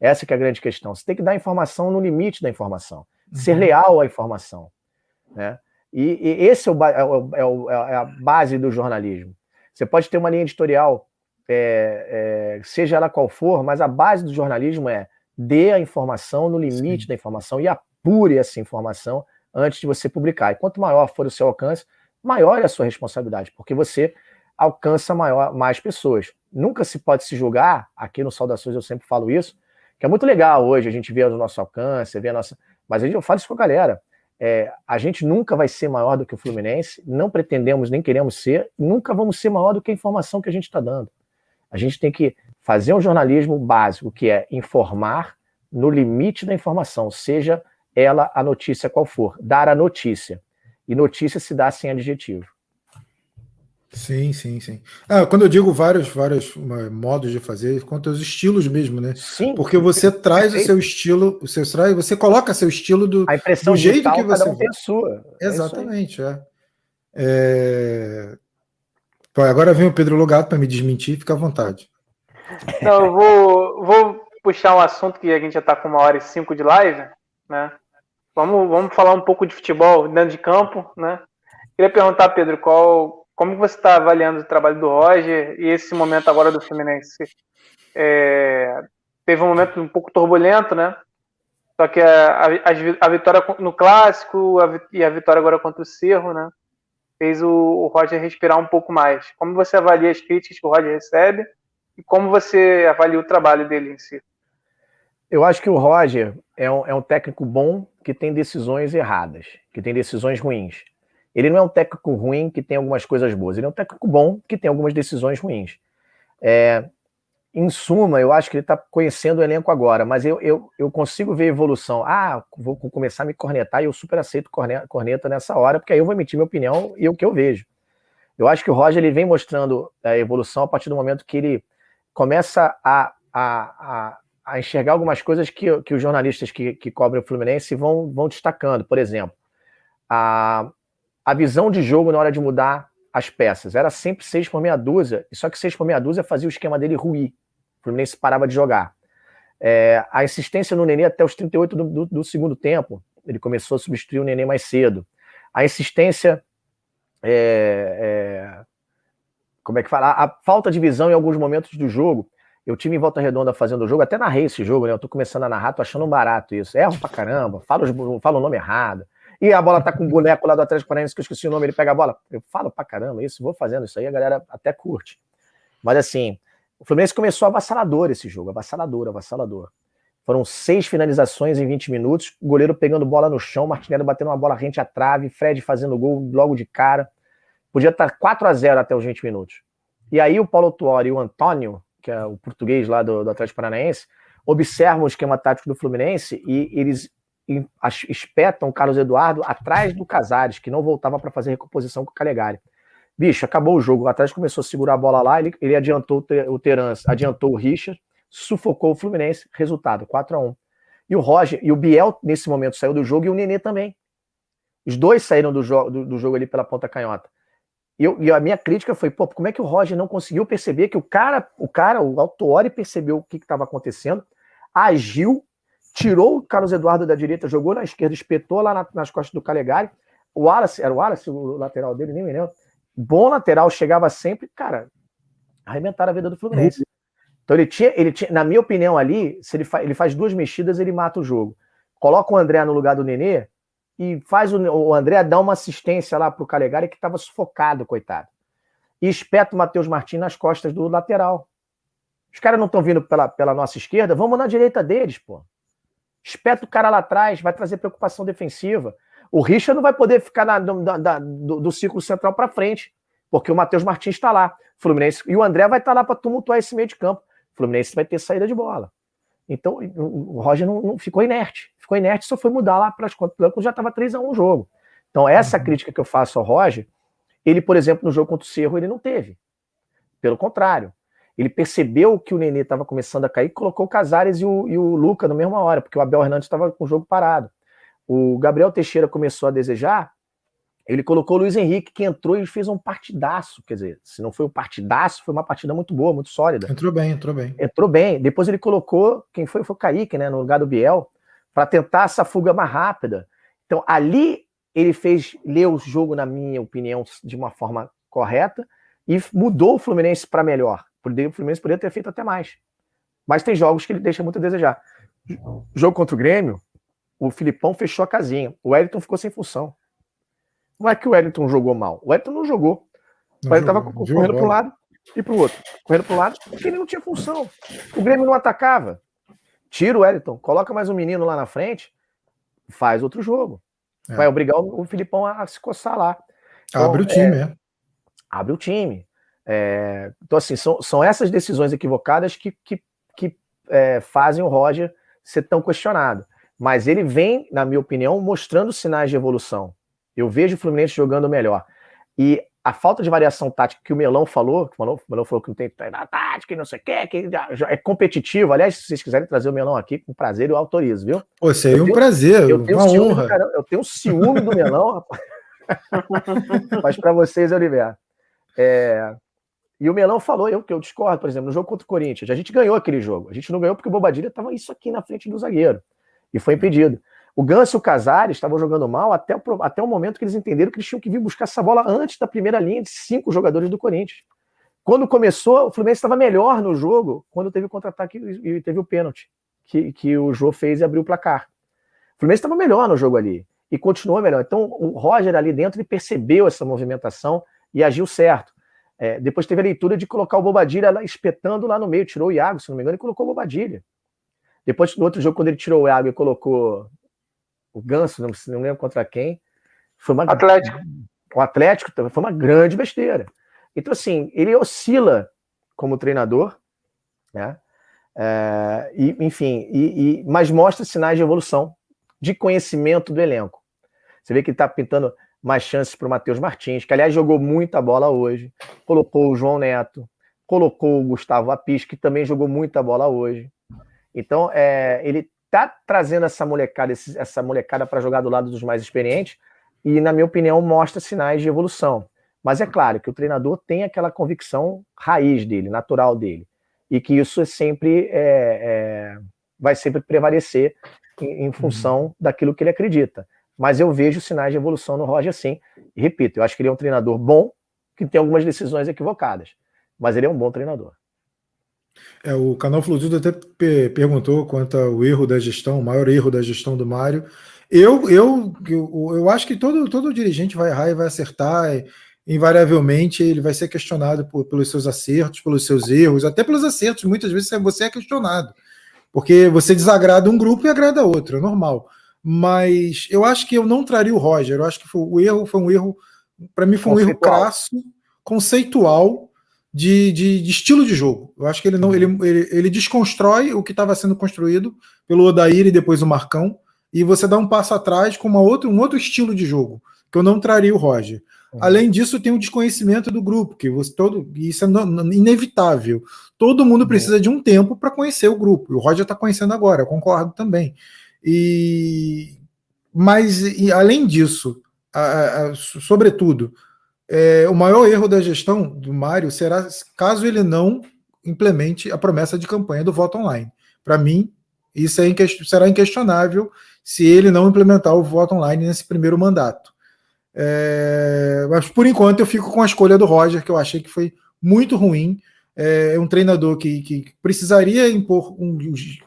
B: Essa é a grande questão. Você tem que dar informação no limite da informação. Uhum. Ser leal à informação. Né? E, e esse é, o, é, o, é, o, é, a base do jornalismo. Você pode ter uma linha editorial, é, é, seja ela qual for, mas a base do jornalismo é dê a informação no limite Sim. da informação e apure essa informação antes de você publicar. E quanto maior for o seu alcance, maior é a sua responsabilidade, porque você alcança maior, mais pessoas. Nunca se pode se julgar, aqui no Saudações eu sempre falo isso, que é muito legal hoje a gente ver o nosso alcance, ver a nossa. Mas eu falo isso com a galera. É, a gente nunca vai ser maior do que o Fluminense, não pretendemos nem queremos ser, nunca vamos ser maior do que a informação que a gente está dando. A gente tem que fazer um jornalismo básico, que é informar no limite da informação, seja ela a notícia qual for, dar a notícia. E notícia se dá sem adjetivo.
A: Sim, sim, sim. Ah, quando eu digo vários, vários modos de fazer, conta os estilos mesmo, né? Sim. Porque você traz o seu estilo, o seu você coloca seu estilo do,
B: a impressão
A: do jeito que você.
B: Cada um tem a sua.
A: É Exatamente, é. é... agora vem o Pedro Logato para me desmentir, fica à vontade.
C: Não, eu vou, vou puxar um assunto que a gente já está com uma hora e cinco de live, né? Vamos, vamos falar um pouco de futebol dentro de campo, né? Queria perguntar, Pedro, qual como você está avaliando o trabalho do Roger e esse momento agora do Fluminense? É, teve um momento um pouco turbulento, né? Só que a, a, a vitória no clássico a, e a vitória agora contra o Cerro, né? Fez o, o, Roger respirar um pouco mais. Como você avalia as críticas que o Roger recebe e como você avalia o trabalho dele em si?
B: Eu acho que o Roger é um, é um técnico bom que tem decisões erradas, que tem decisões ruins. Ele não é um técnico ruim que tem algumas coisas boas, ele é um técnico bom que tem algumas decisões ruins. É, em suma, eu acho que ele está conhecendo o elenco agora, mas eu, eu, eu consigo ver evolução. Ah, vou começar a me cornetar e eu super aceito corneta nessa hora, porque aí eu vou emitir minha opinião e o que eu vejo. Eu acho que o Roger ele vem mostrando a evolução a partir do momento que ele começa a, a, a, a enxergar algumas coisas que, que os jornalistas que, que cobrem o Fluminense vão, vão destacando. Por exemplo, a, a visão de jogo na hora de mudar as peças. Era sempre seis por meia dúzia, só que seis por meia dúzia fazia o esquema dele ruir. O Fluminense parava de jogar. É, a insistência no Nenê até os 38 do, do, do, segundo tempo. Ele começou a substituir o Nenê mais cedo. A insistência. É, é, como é que fala? A, a falta de visão em alguns momentos do jogo. Eu tive em volta redonda fazendo o jogo, até narrei esse jogo, né? Eu tô começando a narrar, tô achando barato isso. Erro pra caramba, falo, falo o nome errado e a bola tá com um boneco lá do Atlético Paranaense, que eu esqueci o nome, ele pega a bola. Eu falo pra caramba isso, vou fazendo isso aí, a galera até curte. Mas assim, o Fluminense começou avassalador esse jogo, avassalador, avassalador. Foram seis finalizações em 20 minutos, goleiro pegando bola no chão, Martinelli batendo uma bola rente à trave, Fred fazendo gol logo de cara. Podia estar 4 a 0 até os 20 minutos. E aí o Paulo Tuori e o Antônio, que é o português lá do, do Atlético Paranaense, observam o esquema tático do Fluminense e eles espetam o Carlos Eduardo atrás do Casares, que não voltava para fazer recomposição com o Calegari. Bicho, acabou o jogo. O Atlético começou a segurar a bola lá, ele, ele adiantou o Terans, adiantou o Richard, sufocou o Fluminense, resultado 4 a 1 E o Roger e o Biel, nesse momento, saiu do jogo e o Nenê também. Os dois saíram do, jo do, do jogo ali pela ponta canhota. E, eu, e, a minha crítica foi, pô, como é que o Roger não conseguiu perceber que o cara, o cara, o Autuori percebeu o que estava acontecendo, agiu tirou o Carlos Eduardo da direita, jogou na esquerda, espetou lá na, nas costas do Calegari. O Wallace, era o Wallace o lateral dele, nem me lembro. Bom lateral, chegava sempre, cara, arrebentaram a vida do Fluminense. Então ele tinha, ele tinha, na minha opinião ali, se ele, fa, ele faz duas mexidas, ele mata o jogo. Coloca o André no lugar do Nenê e faz o, o André dar uma assistência lá pro Calegari que estava sufocado, coitado. E espeta o Matheus Martins nas costas do lateral. Os caras não estão vindo pela, pela nossa esquerda, vamos na direita deles, pô. Espeta o cara lá atrás, vai trazer preocupação defensiva. O Richard não vai poder ficar na, da, do, do círculo central para frente, porque o Matheus Martins está lá. Fluminense e o André vai estar tá lá para tumultuar esse meio de campo. O Fluminense vai ter saída de bola. Então o Roger não, não ficou inerte. Ficou inerte, só foi mudar lá para as contas quando já estava 3 a 1 o jogo. Então, essa uhum. crítica que eu faço ao Roger, ele, por exemplo, no jogo contra o Cerro, ele não teve. Pelo contrário, ele percebeu que o Nenê estava começando a cair, colocou o Casares e o, e o Luca na mesma hora, porque o Abel Hernandes estava com o jogo parado. O Gabriel Teixeira começou a desejar, ele colocou o Luiz Henrique, que entrou e fez um partidaço. Quer dizer, se não foi um partidaço, foi uma partida muito boa, muito sólida.
A: Entrou bem, entrou bem.
B: Entrou bem. Depois ele colocou, quem foi? Foi o Kaique, né, no lugar do Biel, para tentar essa fuga mais rápida. Então, ali ele fez, ler o jogo, na minha opinião, de uma forma correta e mudou o Fluminense para melhor. O Fluminense poderia ter feito até mais. Mas tem jogos que ele deixa muito a desejar. Jogo contra o Grêmio, o Filipão fechou a casinha. O Wellington ficou sem função. Não é que o Wellington jogou mal. O Wellington não jogou. O Wellington estava correndo para um lado e para o outro. Correndo para um lado, porque ele não tinha função. O Grêmio não atacava. Tira o Wellington, coloca mais um menino lá na frente, faz outro jogo. É. Vai obrigar o, o Filipão a, a se coçar lá.
A: Então, abre o time, é. é.
B: Abre o time. É, então, assim, são, são essas decisões equivocadas que, que, que é, fazem o Roger ser tão questionado. Mas ele vem, na minha opinião, mostrando sinais de evolução. Eu vejo o Fluminense jogando melhor. E a falta de variação tática que o Melão falou, que o Melão, o Melão falou que não tem tática e não sei o que já é competitivo. Aliás, se vocês quiserem trazer o Melão aqui, com prazer eu autorizo, viu?
A: Pô, seria um tenho, prazer, eu tenho uma
B: ciúme,
A: honra.
B: Cara, eu tenho ciúme do Melão, rapaz. Mas para vocês eu libero. É, e o Melão falou, eu que eu discordo, por exemplo, no jogo contra o Corinthians, a gente ganhou aquele jogo. A gente não ganhou porque o Bobadilha estava isso aqui na frente do zagueiro e foi impedido. O Ganso e o Casares estavam jogando mal até o, até o momento que eles entenderam que eles tinham que vir buscar essa bola antes da primeira linha de cinco jogadores do Corinthians. Quando começou, o Fluminense estava melhor no jogo quando teve o contra-ataque e teve o pênalti que, que o Jô fez e abriu o placar. O Fluminense estava melhor no jogo ali e continuou melhor. Então o Roger ali dentro ele percebeu essa movimentação e agiu certo. É, depois teve a leitura de colocar o Bobadilha lá, espetando lá no meio, tirou o Iago, se não me engano, e colocou o Bobadilha. Depois, no outro jogo, quando ele tirou o Iago e colocou o Ganso, não, não lembro contra quem, foi uma.
C: Atlético.
B: O Atlético foi uma grande besteira. Então, assim, ele oscila como treinador, né? É, e, enfim, e, e, mas mostra sinais de evolução, de conhecimento do elenco. Você vê que ele está pintando mais chances para o Matheus Martins, que aliás jogou muita bola hoje, colocou o João Neto, colocou o Gustavo Apis, que também jogou muita bola hoje. Então, é, ele está trazendo essa molecada, essa molecada para jogar do lado dos mais experientes, e, na minha opinião, mostra sinais de evolução. Mas é claro que o treinador tem aquela convicção raiz dele, natural dele, e que isso é sempre é, é, vai sempre prevalecer em, em função uhum. daquilo que ele acredita mas eu vejo sinais de evolução no Roger sim. E repito, eu acho que ele é um treinador bom, que tem algumas decisões equivocadas, mas ele é um bom treinador.
A: É, o canal Fluido até perguntou quanto ao erro da gestão, o maior erro da gestão do Mário. Eu, eu, eu, eu acho que todo, todo dirigente vai errar e vai acertar. E, invariavelmente ele vai ser questionado por, pelos seus acertos, pelos seus erros, até pelos acertos. Muitas vezes você é questionado, porque você desagrada um grupo e agrada outro, é normal mas eu acho que eu não traria o Roger. Eu acho que foi, o erro foi um erro, para mim, foi um erro crasso, conceitual de, de, de, estilo de jogo. Eu acho que ele não ele, ele, ele desconstrói o que estava sendo construído pelo Odair e depois o Marcão, e você dá um passo atrás com uma outra, um outro estilo de jogo, que eu não traria o Roger. Uhum. Além disso, tem o desconhecimento do grupo, que você todo isso é inevitável. Todo mundo uhum. precisa de um tempo para conhecer o grupo. E o Roger está conhecendo agora, eu concordo também. E mas e, além disso, a, a, sobretudo, é, o maior erro da gestão do Mário será caso ele não implemente a promessa de campanha do voto online. Para mim, isso é será inquestionável se ele não implementar o voto online nesse primeiro mandato. É, mas por enquanto eu fico com a escolha do Roger, que eu achei que foi muito ruim é um treinador que, que precisaria impor um,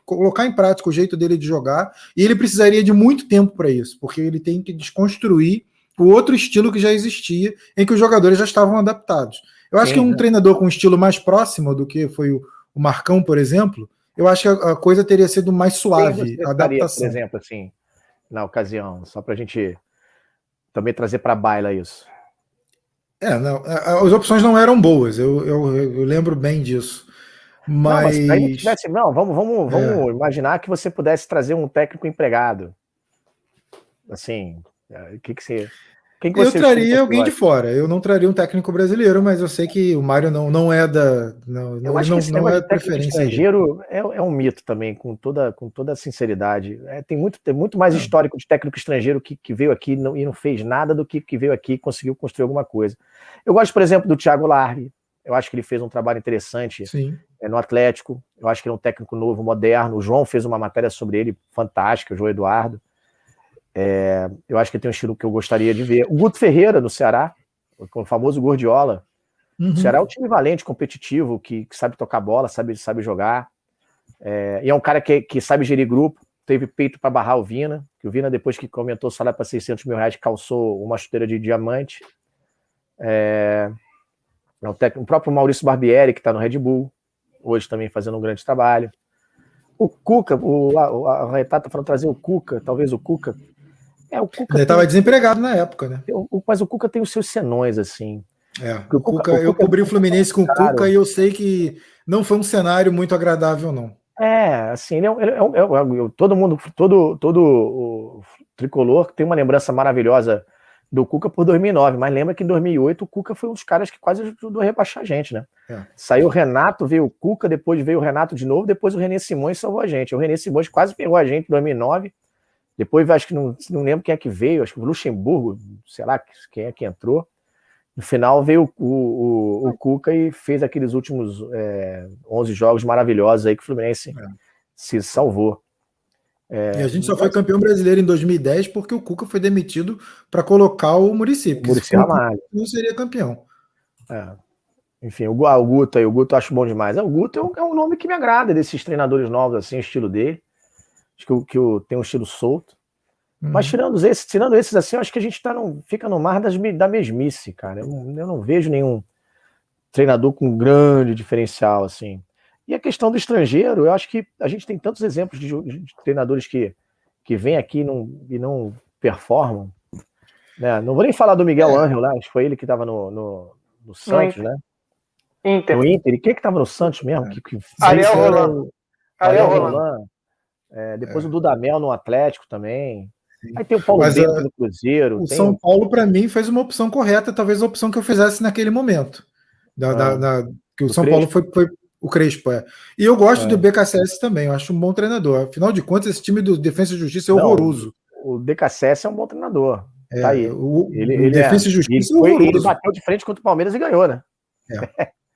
A: colocar em prática o jeito dele de jogar e ele precisaria de muito tempo para isso, porque ele tem que desconstruir o outro estilo que já existia, em que os jogadores já estavam adaptados. Eu acho Sim, que um né? treinador com um estilo mais próximo do que foi o, o Marcão, por exemplo, eu acho que a, a coisa teria sido mais suave, a adaptação.
B: Por exemplo, assim, na ocasião, só para a gente também trazer para a baila isso.
A: É, não, as opções não eram boas, eu, eu, eu lembro bem disso. Mas. Não, mas
B: tivesse, não vamos, vamos, vamos é. imaginar que você pudesse trazer um técnico empregado. Assim, é, o que, que você.
A: Quem que eu traria alguém de fora. Eu não traria um técnico brasileiro, mas eu sei que o Mário não, não é da. Não, eu
B: acho
A: não,
B: que não é preferência. estrangeiro é, é, um mito também, com toda, com toda a sinceridade. É, tem, muito, tem muito mais é. histórico de técnico estrangeiro que, que veio aqui não, e não fez nada do que, que veio aqui e conseguiu construir alguma coisa. Eu gosto, por exemplo, do Thiago Largue. Eu acho que ele fez um trabalho interessante é, no Atlético. Eu acho que ele é um técnico novo, moderno. O João fez uma matéria sobre ele fantástica, o João Eduardo. É, eu acho que tem um estilo que eu gostaria de ver. O Guto Ferreira, no Ceará, o famoso Gordiola. Uhum. O Ceará é um time valente, competitivo, que, que sabe tocar bola, sabe, sabe jogar. É, e é um cara que, que sabe gerir grupo. Teve peito para barrar o Vina, que o Vina, depois que comentou o salário para 600 mil reais, calçou uma chuteira de diamante. É, é um técnico, o próprio Maurício Barbieri, que está no Red Bull, hoje também fazendo um grande trabalho. O Cuca, o, a, a Retata tá falando trazer o Cuca, talvez o Cuca
A: é, o Cuca. Ele estava tem... desempregado na época, né?
B: mas o Cuca tem os seus senões, assim.
A: É, o Cuca, o Cuca, eu cobri o Fluminense com o Cuca e eu sei que não foi um cenário muito agradável, não.
B: É, assim, ele é, ele é, é, todo mundo, todo, todo o tricolor tem uma lembrança maravilhosa do Cuca por 2009, mas lembra que em 2008 o Cuca foi um dos caras que quase ajudou a rebaixar a gente, né? É. Saiu o Renato, veio o Cuca, depois veio o Renato de novo, depois o René Simões salvou a gente. O René Simões quase pegou a gente em 2009, depois acho que não, não lembro quem é que veio, acho que o Luxemburgo, sei lá quem é que entrou. No final veio o, o, o Cuca e fez aqueles últimos é, 11 jogos maravilhosos aí que o Fluminense é. se salvou.
A: É, e a gente só foi campeão brasileiro em 2010 porque o Cuca foi demitido para colocar o Murici.
B: Muricy Ramalho.
A: não seria campeão.
B: É. Enfim, o, ah, o Guto aí, o Guto eu acho bom demais. É, o Guto é um, é um, nome que me agrada desses treinadores novos, assim, o estilo dele. Acho que, que o, tem um estilo solto. Uhum. Mas tirando esses, tirando esses assim, eu acho que a gente tá no, fica no mar das, da mesmice, cara. Eu, eu não vejo nenhum treinador com grande diferencial, assim. E a questão do estrangeiro, eu acho que a gente tem tantos exemplos de, de treinadores que, que vêm aqui e não, e não performam. Né? Não vou nem falar do Miguel é. Angel lá, acho que foi ele que estava no, no, no, Santos, no né?
C: Inter.
B: No Inter. E quem é que estava no Santos mesmo? É. Que, que
C: Ariel Roland. Ariel Roland.
B: É, depois é. o Dudamel no Atlético também. Sim. Aí tem o Paulo Bento no Cruzeiro.
A: O São Paulo, para mim, fez uma opção correta, talvez a opção que eu fizesse naquele momento. Da, ah. da, da que o, o São Crespo. Paulo foi, foi o Crespo, é. E eu gosto é. do BKSS também, eu acho um bom treinador. Afinal de contas, esse time do Defesa e Justiça é Não, horroroso.
B: O BKSS é um bom treinador.
A: É, tá aí. O,
B: ele, ele Defesa é, e Justiça ele, foi, ele bateu de frente contra o Palmeiras e ganhou, né?
A: É.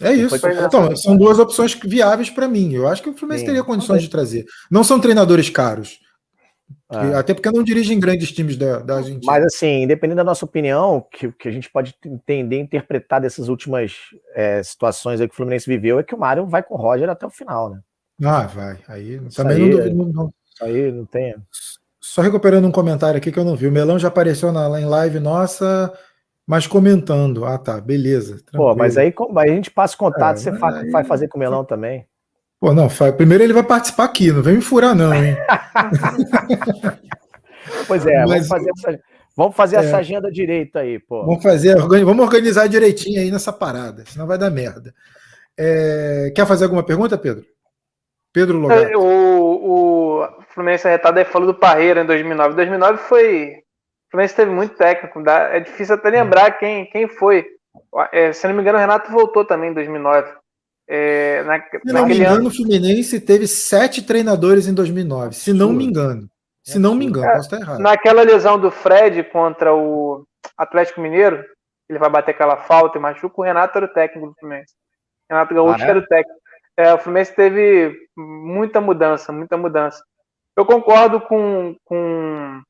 A: É isso. Então, são duas opções viáveis para mim. Eu acho que o Fluminense Sim, teria condições de trazer. Não são treinadores caros. Ah. Até porque não dirigem grandes times da, da Argentina.
B: Mas, assim, independente da nossa opinião, que, que a gente pode entender, interpretar dessas últimas é, situações que o Fluminense viveu, é que o Mário vai com o Roger até o final, né?
A: Ah, vai. Aí isso também aí, não, não,
B: Isso aí não tem.
A: Só recuperando um comentário aqui que eu não vi. O Melão já apareceu na, lá em live nossa, mas comentando. Ah, tá, beleza.
B: Tranquilo. Pô, mas aí, aí a gente passa contato, é, você aí... vai fazer com o Melão também.
A: Pô, não, primeiro ele vai participar aqui, não vem me furar, não, hein?
B: pois é, Mas, vamos fazer, essa, vamos fazer é, essa agenda direito aí, pô.
A: Vamos fazer, vamos organizar direitinho aí nessa parada, senão vai dar merda. É, quer fazer alguma pergunta, Pedro? Pedro Logato.
C: É, o, o Fluminense arretado aí falou do Parreira em 2009. 2009 foi. O Fluminense teve muito técnico, é difícil até lembrar quem, quem foi. É, se não me engano, o Renato voltou também em 2009. É, na,
A: se não me engano, ano... o Fluminense teve sete treinadores em 2009, se não me engano. Se não me engano, é, posso estar errado.
C: Naquela lesão do Fred contra o Atlético Mineiro, ele vai bater aquela falta e machuca, o Renato era o técnico do Fluminense. Renato Gaúcho ah, é? era o técnico. É, o Fluminense teve muita mudança, muita mudança. Eu concordo com, com,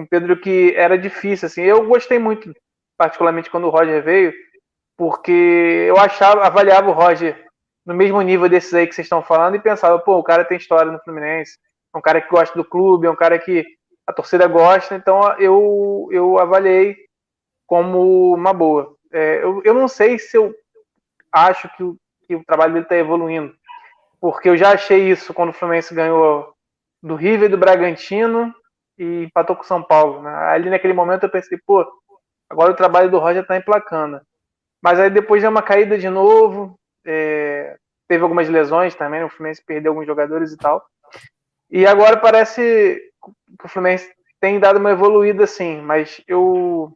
C: com Pedro que era difícil. Assim. Eu gostei muito, particularmente quando o Roger veio, porque eu achava, avaliava o Roger no mesmo nível desses aí que vocês estão falando e pensava, pô, o cara tem história no Fluminense, é um cara que gosta do clube, é um cara que a torcida gosta, então eu, eu avaliei como uma boa. É, eu, eu não sei se eu acho que o, que o trabalho dele está evoluindo, porque eu já achei isso quando o Fluminense ganhou do River e do Bragantino e empatou com o São Paulo. Né? Ali naquele momento eu pensei, pô, agora o trabalho do Roger está emplacando. Mas aí depois deu uma caída de novo. É, teve algumas lesões também. O Fluminense perdeu alguns jogadores e tal. E agora parece que o Fluminense tem dado uma evoluída assim, mas eu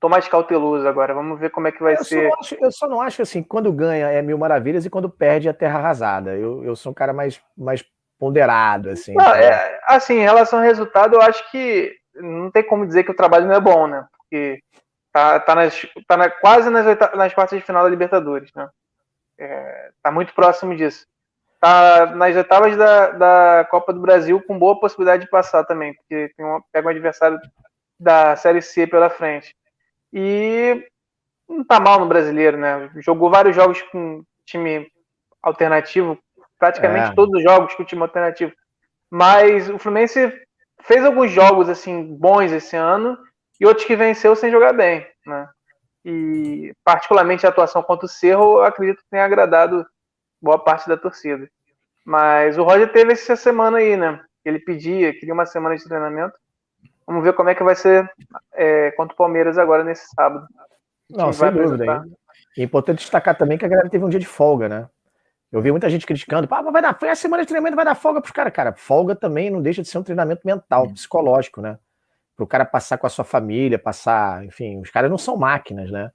C: tô mais cauteloso agora. Vamos ver como é que vai
B: eu
C: ser.
B: Só acho, eu só não acho assim, quando ganha é mil maravilhas e quando perde é terra arrasada. Eu, eu sou um cara mais, mais ponderado, assim.
C: Não, é, assim, em relação ao resultado, eu acho que não tem como dizer que o trabalho não é bom, né? Porque Tá, tá, nas, tá na, quase nas, nas quartas de final da Libertadores, né? É, tá muito próximo disso. Tá nas etapas da, da Copa do Brasil com boa possibilidade de passar também, porque tem uma, pega um adversário da Série C pela frente. E não tá mal no brasileiro, né? Jogou vários jogos com time alternativo, praticamente é. todos os jogos com time alternativo. Mas o Fluminense fez alguns jogos assim bons esse ano e outros que venceu sem jogar bem, né? E particularmente a atuação contra o Cerro, eu acredito que tenha agradado boa parte da torcida. Mas o Roger teve essa semana aí, né? Ele pedia, queria uma semana de treinamento. Vamos ver como é que vai ser é, contra o Palmeiras agora nesse sábado.
B: Não, sem dúvida. É importante destacar também que a galera teve um dia de folga, né? Eu vi muita gente criticando, ah, vai dar, a semana de treinamento, vai dar folga pros caras. Cara, folga também não deixa de ser um treinamento mental, psicológico, né? para o cara passar com a sua família, passar, enfim, os caras não são máquinas, né?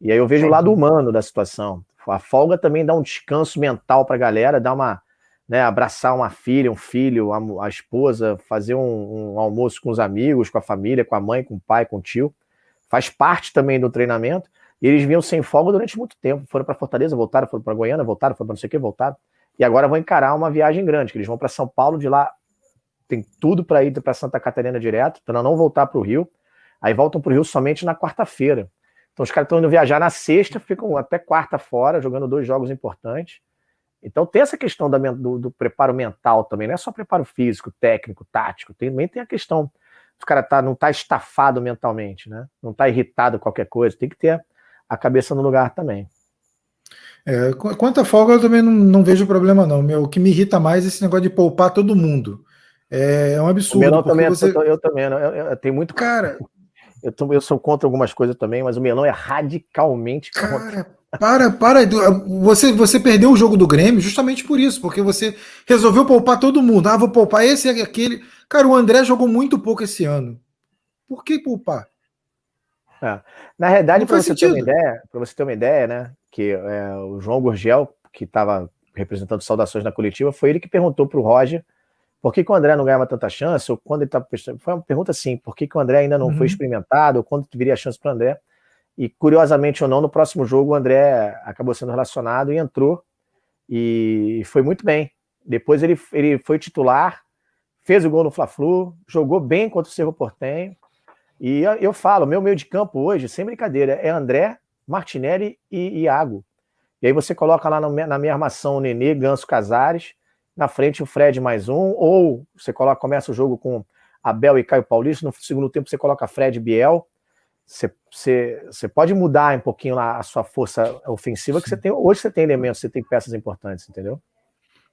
B: E aí eu vejo Sim. o lado humano da situação. A folga também dá um descanso mental para a galera, dá uma, né, abraçar uma filha, um filho, a, a esposa, fazer um, um, almoço com os amigos, com a família, com a mãe, com o pai, com o tio, faz parte também do treinamento. E eles vinham sem folga durante muito tempo. Foram para Fortaleza, voltaram, foram para Goiânia, voltaram, foram para não sei o que, voltaram. E agora vão encarar uma viagem grande, que eles vão para São Paulo, de lá tem tudo para ir para Santa Catarina direto, para não voltar para o Rio. Aí voltam para o Rio somente na quarta-feira. Então os caras estão indo viajar na sexta, ficam até quarta fora, jogando dois jogos importantes. Então tem essa questão da, do, do, preparo mental também, não é só preparo físico, técnico, tático, tem, também tem a questão o cara tá, não tá estafado mentalmente, né? Não tá irritado com qualquer coisa, tem que ter a cabeça no lugar também.
A: É, quanto à folga, eu também não, não, vejo problema, não. Meu, o que me irrita mais é esse negócio de poupar todo mundo. É, é um absurdo.
B: Eu também, você... eu, eu também, eu, eu, eu, tenho muito. Cara, eu, eu sou contra algumas coisas também, mas o melão é radicalmente
A: contra. Cara, para, para. Você, você perdeu o jogo do Grêmio justamente por isso, porque você resolveu poupar todo mundo. Ah, vou poupar esse e aquele. Cara, o André jogou muito pouco esse ano. Por que poupar?
B: É. Na realidade, para você ter uma ideia, para você ter uma ideia, né, que é, o João Gurgel, que estava representando saudações na coletiva, foi ele que perguntou para o Roger por que, que, o André não ganhava tanta chance, ou quando ele estava. Foi uma pergunta assim: por que, que o André ainda não uhum. foi experimentado, ou quando viria a chance para o André? E curiosamente ou não, no próximo jogo o André acabou sendo relacionado e entrou e foi muito bem. Depois ele, ele foi titular, fez o gol no Fla-Flu, jogou bem contra o Cerro Portenho. E eu falo, meu meio de campo hoje, sem brincadeira, é André, Martinelli e Iago. E aí você coloca lá na minha armação o Nenê, Ganso Casares, na frente o Fred mais um, ou você coloca, começa o jogo com Abel e Caio Paulista, no segundo tempo você coloca Fred e Biel. Você, você, você pode mudar um pouquinho lá a sua força ofensiva, que você tem. Hoje você tem elementos, você tem peças importantes, entendeu?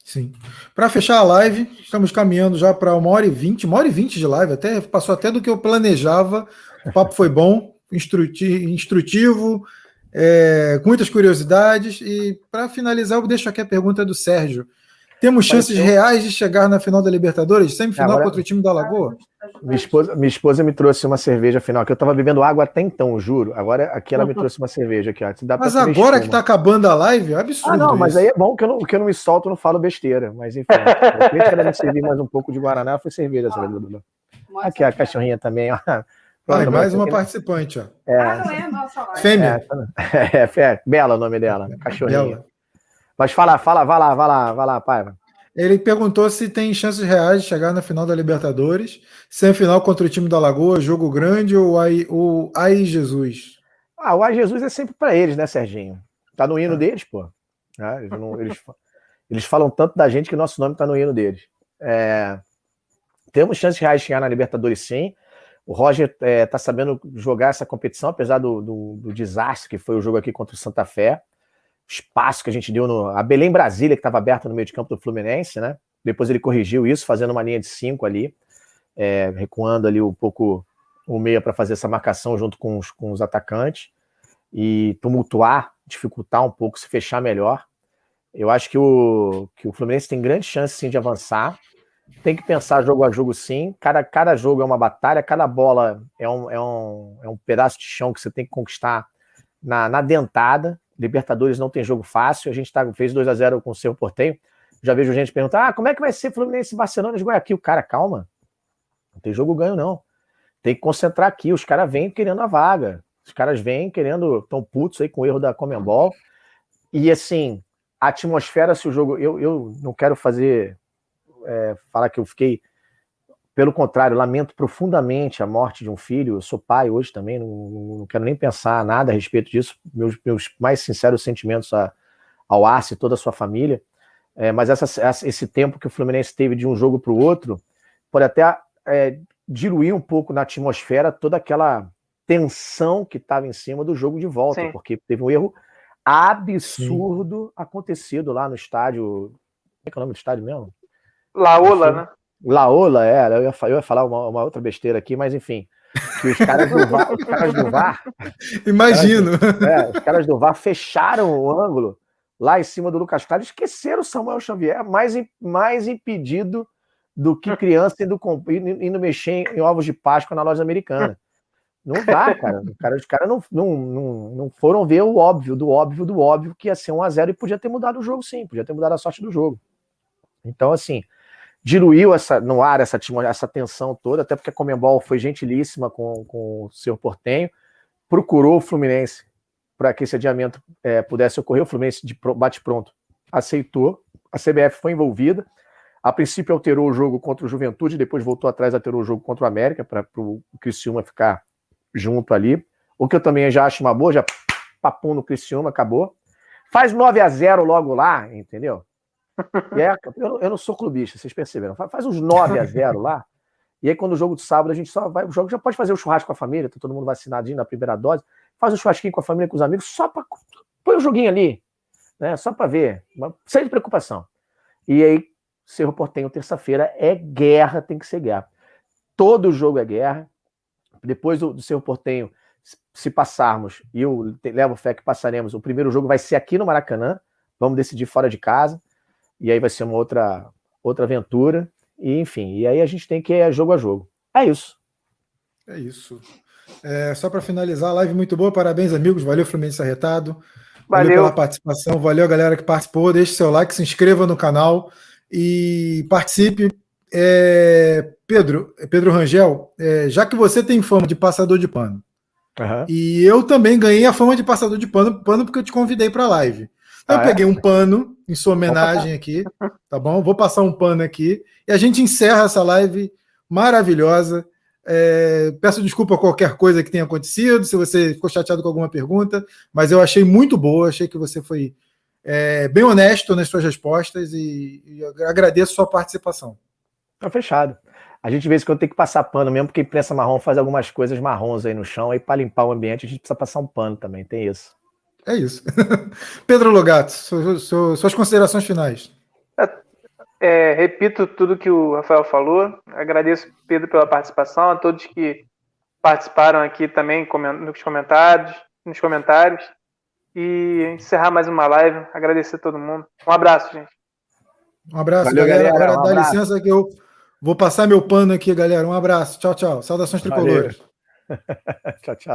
A: Sim. Para fechar a live, estamos caminhando já para uma hora e vinte, uma hora e vinte de live, até passou até do que eu planejava. O papo foi bom, instrutivo, é, com muitas curiosidades. E para finalizar, eu deixo aqui a pergunta do Sérgio. Temos chances reais de chegar na final da Libertadores? Semifinal Agora, contra o time da Lagoa?
B: Minha esposa, minha esposa me trouxe uma cerveja final, que eu estava bebendo água até então, juro. Agora aqui ela me trouxe uma cerveja aqui, ó.
A: mas agora que está acabando a live, é absurdo. Ah,
B: não, mas aí é bom que eu não, que eu não me solto, não falo besteira. Mas enfim, ela me servir mais um pouco de Guaraná, foi cerveja. Ah, aqui a cachorrinha também, ó.
A: Vai, mais uma participante, ó.
B: É, ah, não é nossa live. Fêmea. É, é, é, Bela o nome dela, cachorrinha. Bela. Mas fala, fala, vai lá, vai lá, vai lá, Paiva.
A: Ele perguntou se tem chances reais de chegar na final da Libertadores, semifinal contra o time da Lagoa, jogo grande ou aí o Ai Jesus?
B: Ah, o Ai Jesus é sempre para eles, né, Serginho? Tá no hino é. deles, pô. É, eles, não, eles, eles, falam tanto da gente que nosso nome tá no hino deles. É, temos chances reais de chegar na Libertadores, sim. O Roger é, tá sabendo jogar essa competição, apesar do, do, do desastre que foi o jogo aqui contra o Santa Fé espaço que a gente deu no. A Belém Brasília, que estava aberta no meio de campo do Fluminense, né? Depois ele corrigiu isso, fazendo uma linha de cinco ali, é, recuando ali um pouco o meia para fazer essa marcação junto com os, com os atacantes e tumultuar, dificultar um pouco, se fechar melhor. Eu acho que o, que o Fluminense tem grande chance sim de avançar. Tem que pensar jogo a jogo sim. Cada, cada jogo é uma batalha, cada bola é um, é, um, é um pedaço de chão que você tem que conquistar na, na dentada. Libertadores não tem jogo fácil. A gente tá, fez 2 a 0 com o seu Porteio. Já vejo gente perguntar: ah, como é que vai ser Fluminense Barcelona de Guayaquil? Cara, calma. Não tem jogo ganho, não. Tem que concentrar aqui. Os caras vêm querendo a vaga. Os caras vêm querendo, tão putos aí com o erro da Comembol. E assim, a atmosfera, se o jogo. Eu, eu não quero fazer. É, falar que eu fiquei pelo contrário, lamento profundamente a morte de um filho. Eu sou pai hoje também, não, não quero nem pensar nada a respeito disso. Meus, meus mais sinceros sentimentos a, ao Arce e toda a sua família. É, mas essa, esse tempo que o Fluminense teve de um jogo para o outro pode até é, diluir um pouco na atmosfera toda aquela tensão que estava em cima do jogo de volta, Sim. porque teve um erro absurdo Sim. acontecido lá no estádio. Como é que é o nome do estádio mesmo?
C: Laola, né?
B: Laola era, eu ia, eu ia falar uma, uma, outra besteira aqui, mas enfim. Os caras do VAR. Caras do VAR
A: Imagino.
B: Os caras, é, os caras do VAR fecharam o ângulo lá em cima do Lucas Claro, esqueceram o Samuel Xavier, mais, mais impedido do que criança indo, indo mexer em ovos de Páscoa na loja americana. Não dá, cara. cara os caras não, não, não, não foram ver o óbvio, do óbvio, do óbvio, que ia ser 1 a 0 e podia ter mudado o jogo, sim, podia ter mudado a sorte do jogo. Então, assim, diluiu essa, no ar essa, essa tensão toda, até porque a Comembol foi gentilíssima com, com o senhor Portenho, procurou o Fluminense para que esse adiamento é, pudesse ocorrer, o Fluminense de bate-pronto aceitou, a CBF foi envolvida, a princípio alterou o jogo contra o Juventude, depois voltou atrás, alterou o jogo contra o América, para o Criciúma ficar junto ali, o que eu também já acho uma boa, já papum no Criciúma, acabou. Faz 9 a 0 logo lá, entendeu? É, eu, eu, não sou clubista, vocês perceberam. Faz uns 9 a 0 lá. E aí, quando o jogo de sábado, a gente só vai. O jogo já pode fazer o churrasco com a família, tá todo mundo vacinadinho na primeira dose. Faz um churrasquinho com a família, com os amigos, só para. Põe o um joguinho ali, né? Só para ver. Sem preocupação. E aí, Cerro Portenho, terça-feira, é guerra, tem que ser guerra. Todo jogo é guerra. Depois do, do Cerro Portenho, se passarmos, e eu levo fé que passaremos, o primeiro jogo vai ser aqui no Maracanã. Vamos decidir fora de casa e aí vai ser uma outra, outra aventura, e enfim, e aí a gente tem que ir jogo a jogo. É isso.
A: É isso. É, só para finalizar, live muito boa, parabéns, amigos, valeu, Fluminense Arretado. Valeu. valeu pela participação, valeu a galera que participou, deixe seu like, se inscreva no canal e participe. É, Pedro, Pedro Rangel, é, já que você tem fama de passador de pano, uhum. e eu também ganhei a fama de passador de pano, pano porque eu te convidei para a live. Então ah, eu peguei é? um pano em sua homenagem aqui, tá bom? Vou passar um pano aqui e a gente encerra essa live maravilhosa. É, peço desculpa por qualquer coisa que tenha acontecido, se você ficou chateado com alguma pergunta, mas eu achei muito boa, achei que você foi é, bem honesto nas suas respostas e, e agradeço a sua participação.
B: Tá fechado. A gente vê se quando tem que passar pano mesmo, porque a imprensa marrom faz algumas coisas marrons aí no chão, aí para limpar o ambiente a gente precisa passar um pano também, tem isso.
A: É isso. Pedro Logato, suas, suas considerações finais.
C: É, é, repito tudo que o Rafael falou. Agradeço, Pedro, pela participação, a todos que participaram aqui também nos comentários, nos comentários. E encerrar mais uma live. Agradecer a todo mundo. Um abraço, gente.
A: Um abraço, Valeu, galera. galera. Agora um dá licença que eu vou passar meu pano aqui, galera. Um abraço. Tchau, tchau. Saudações tricolores.
B: tchau, tchau.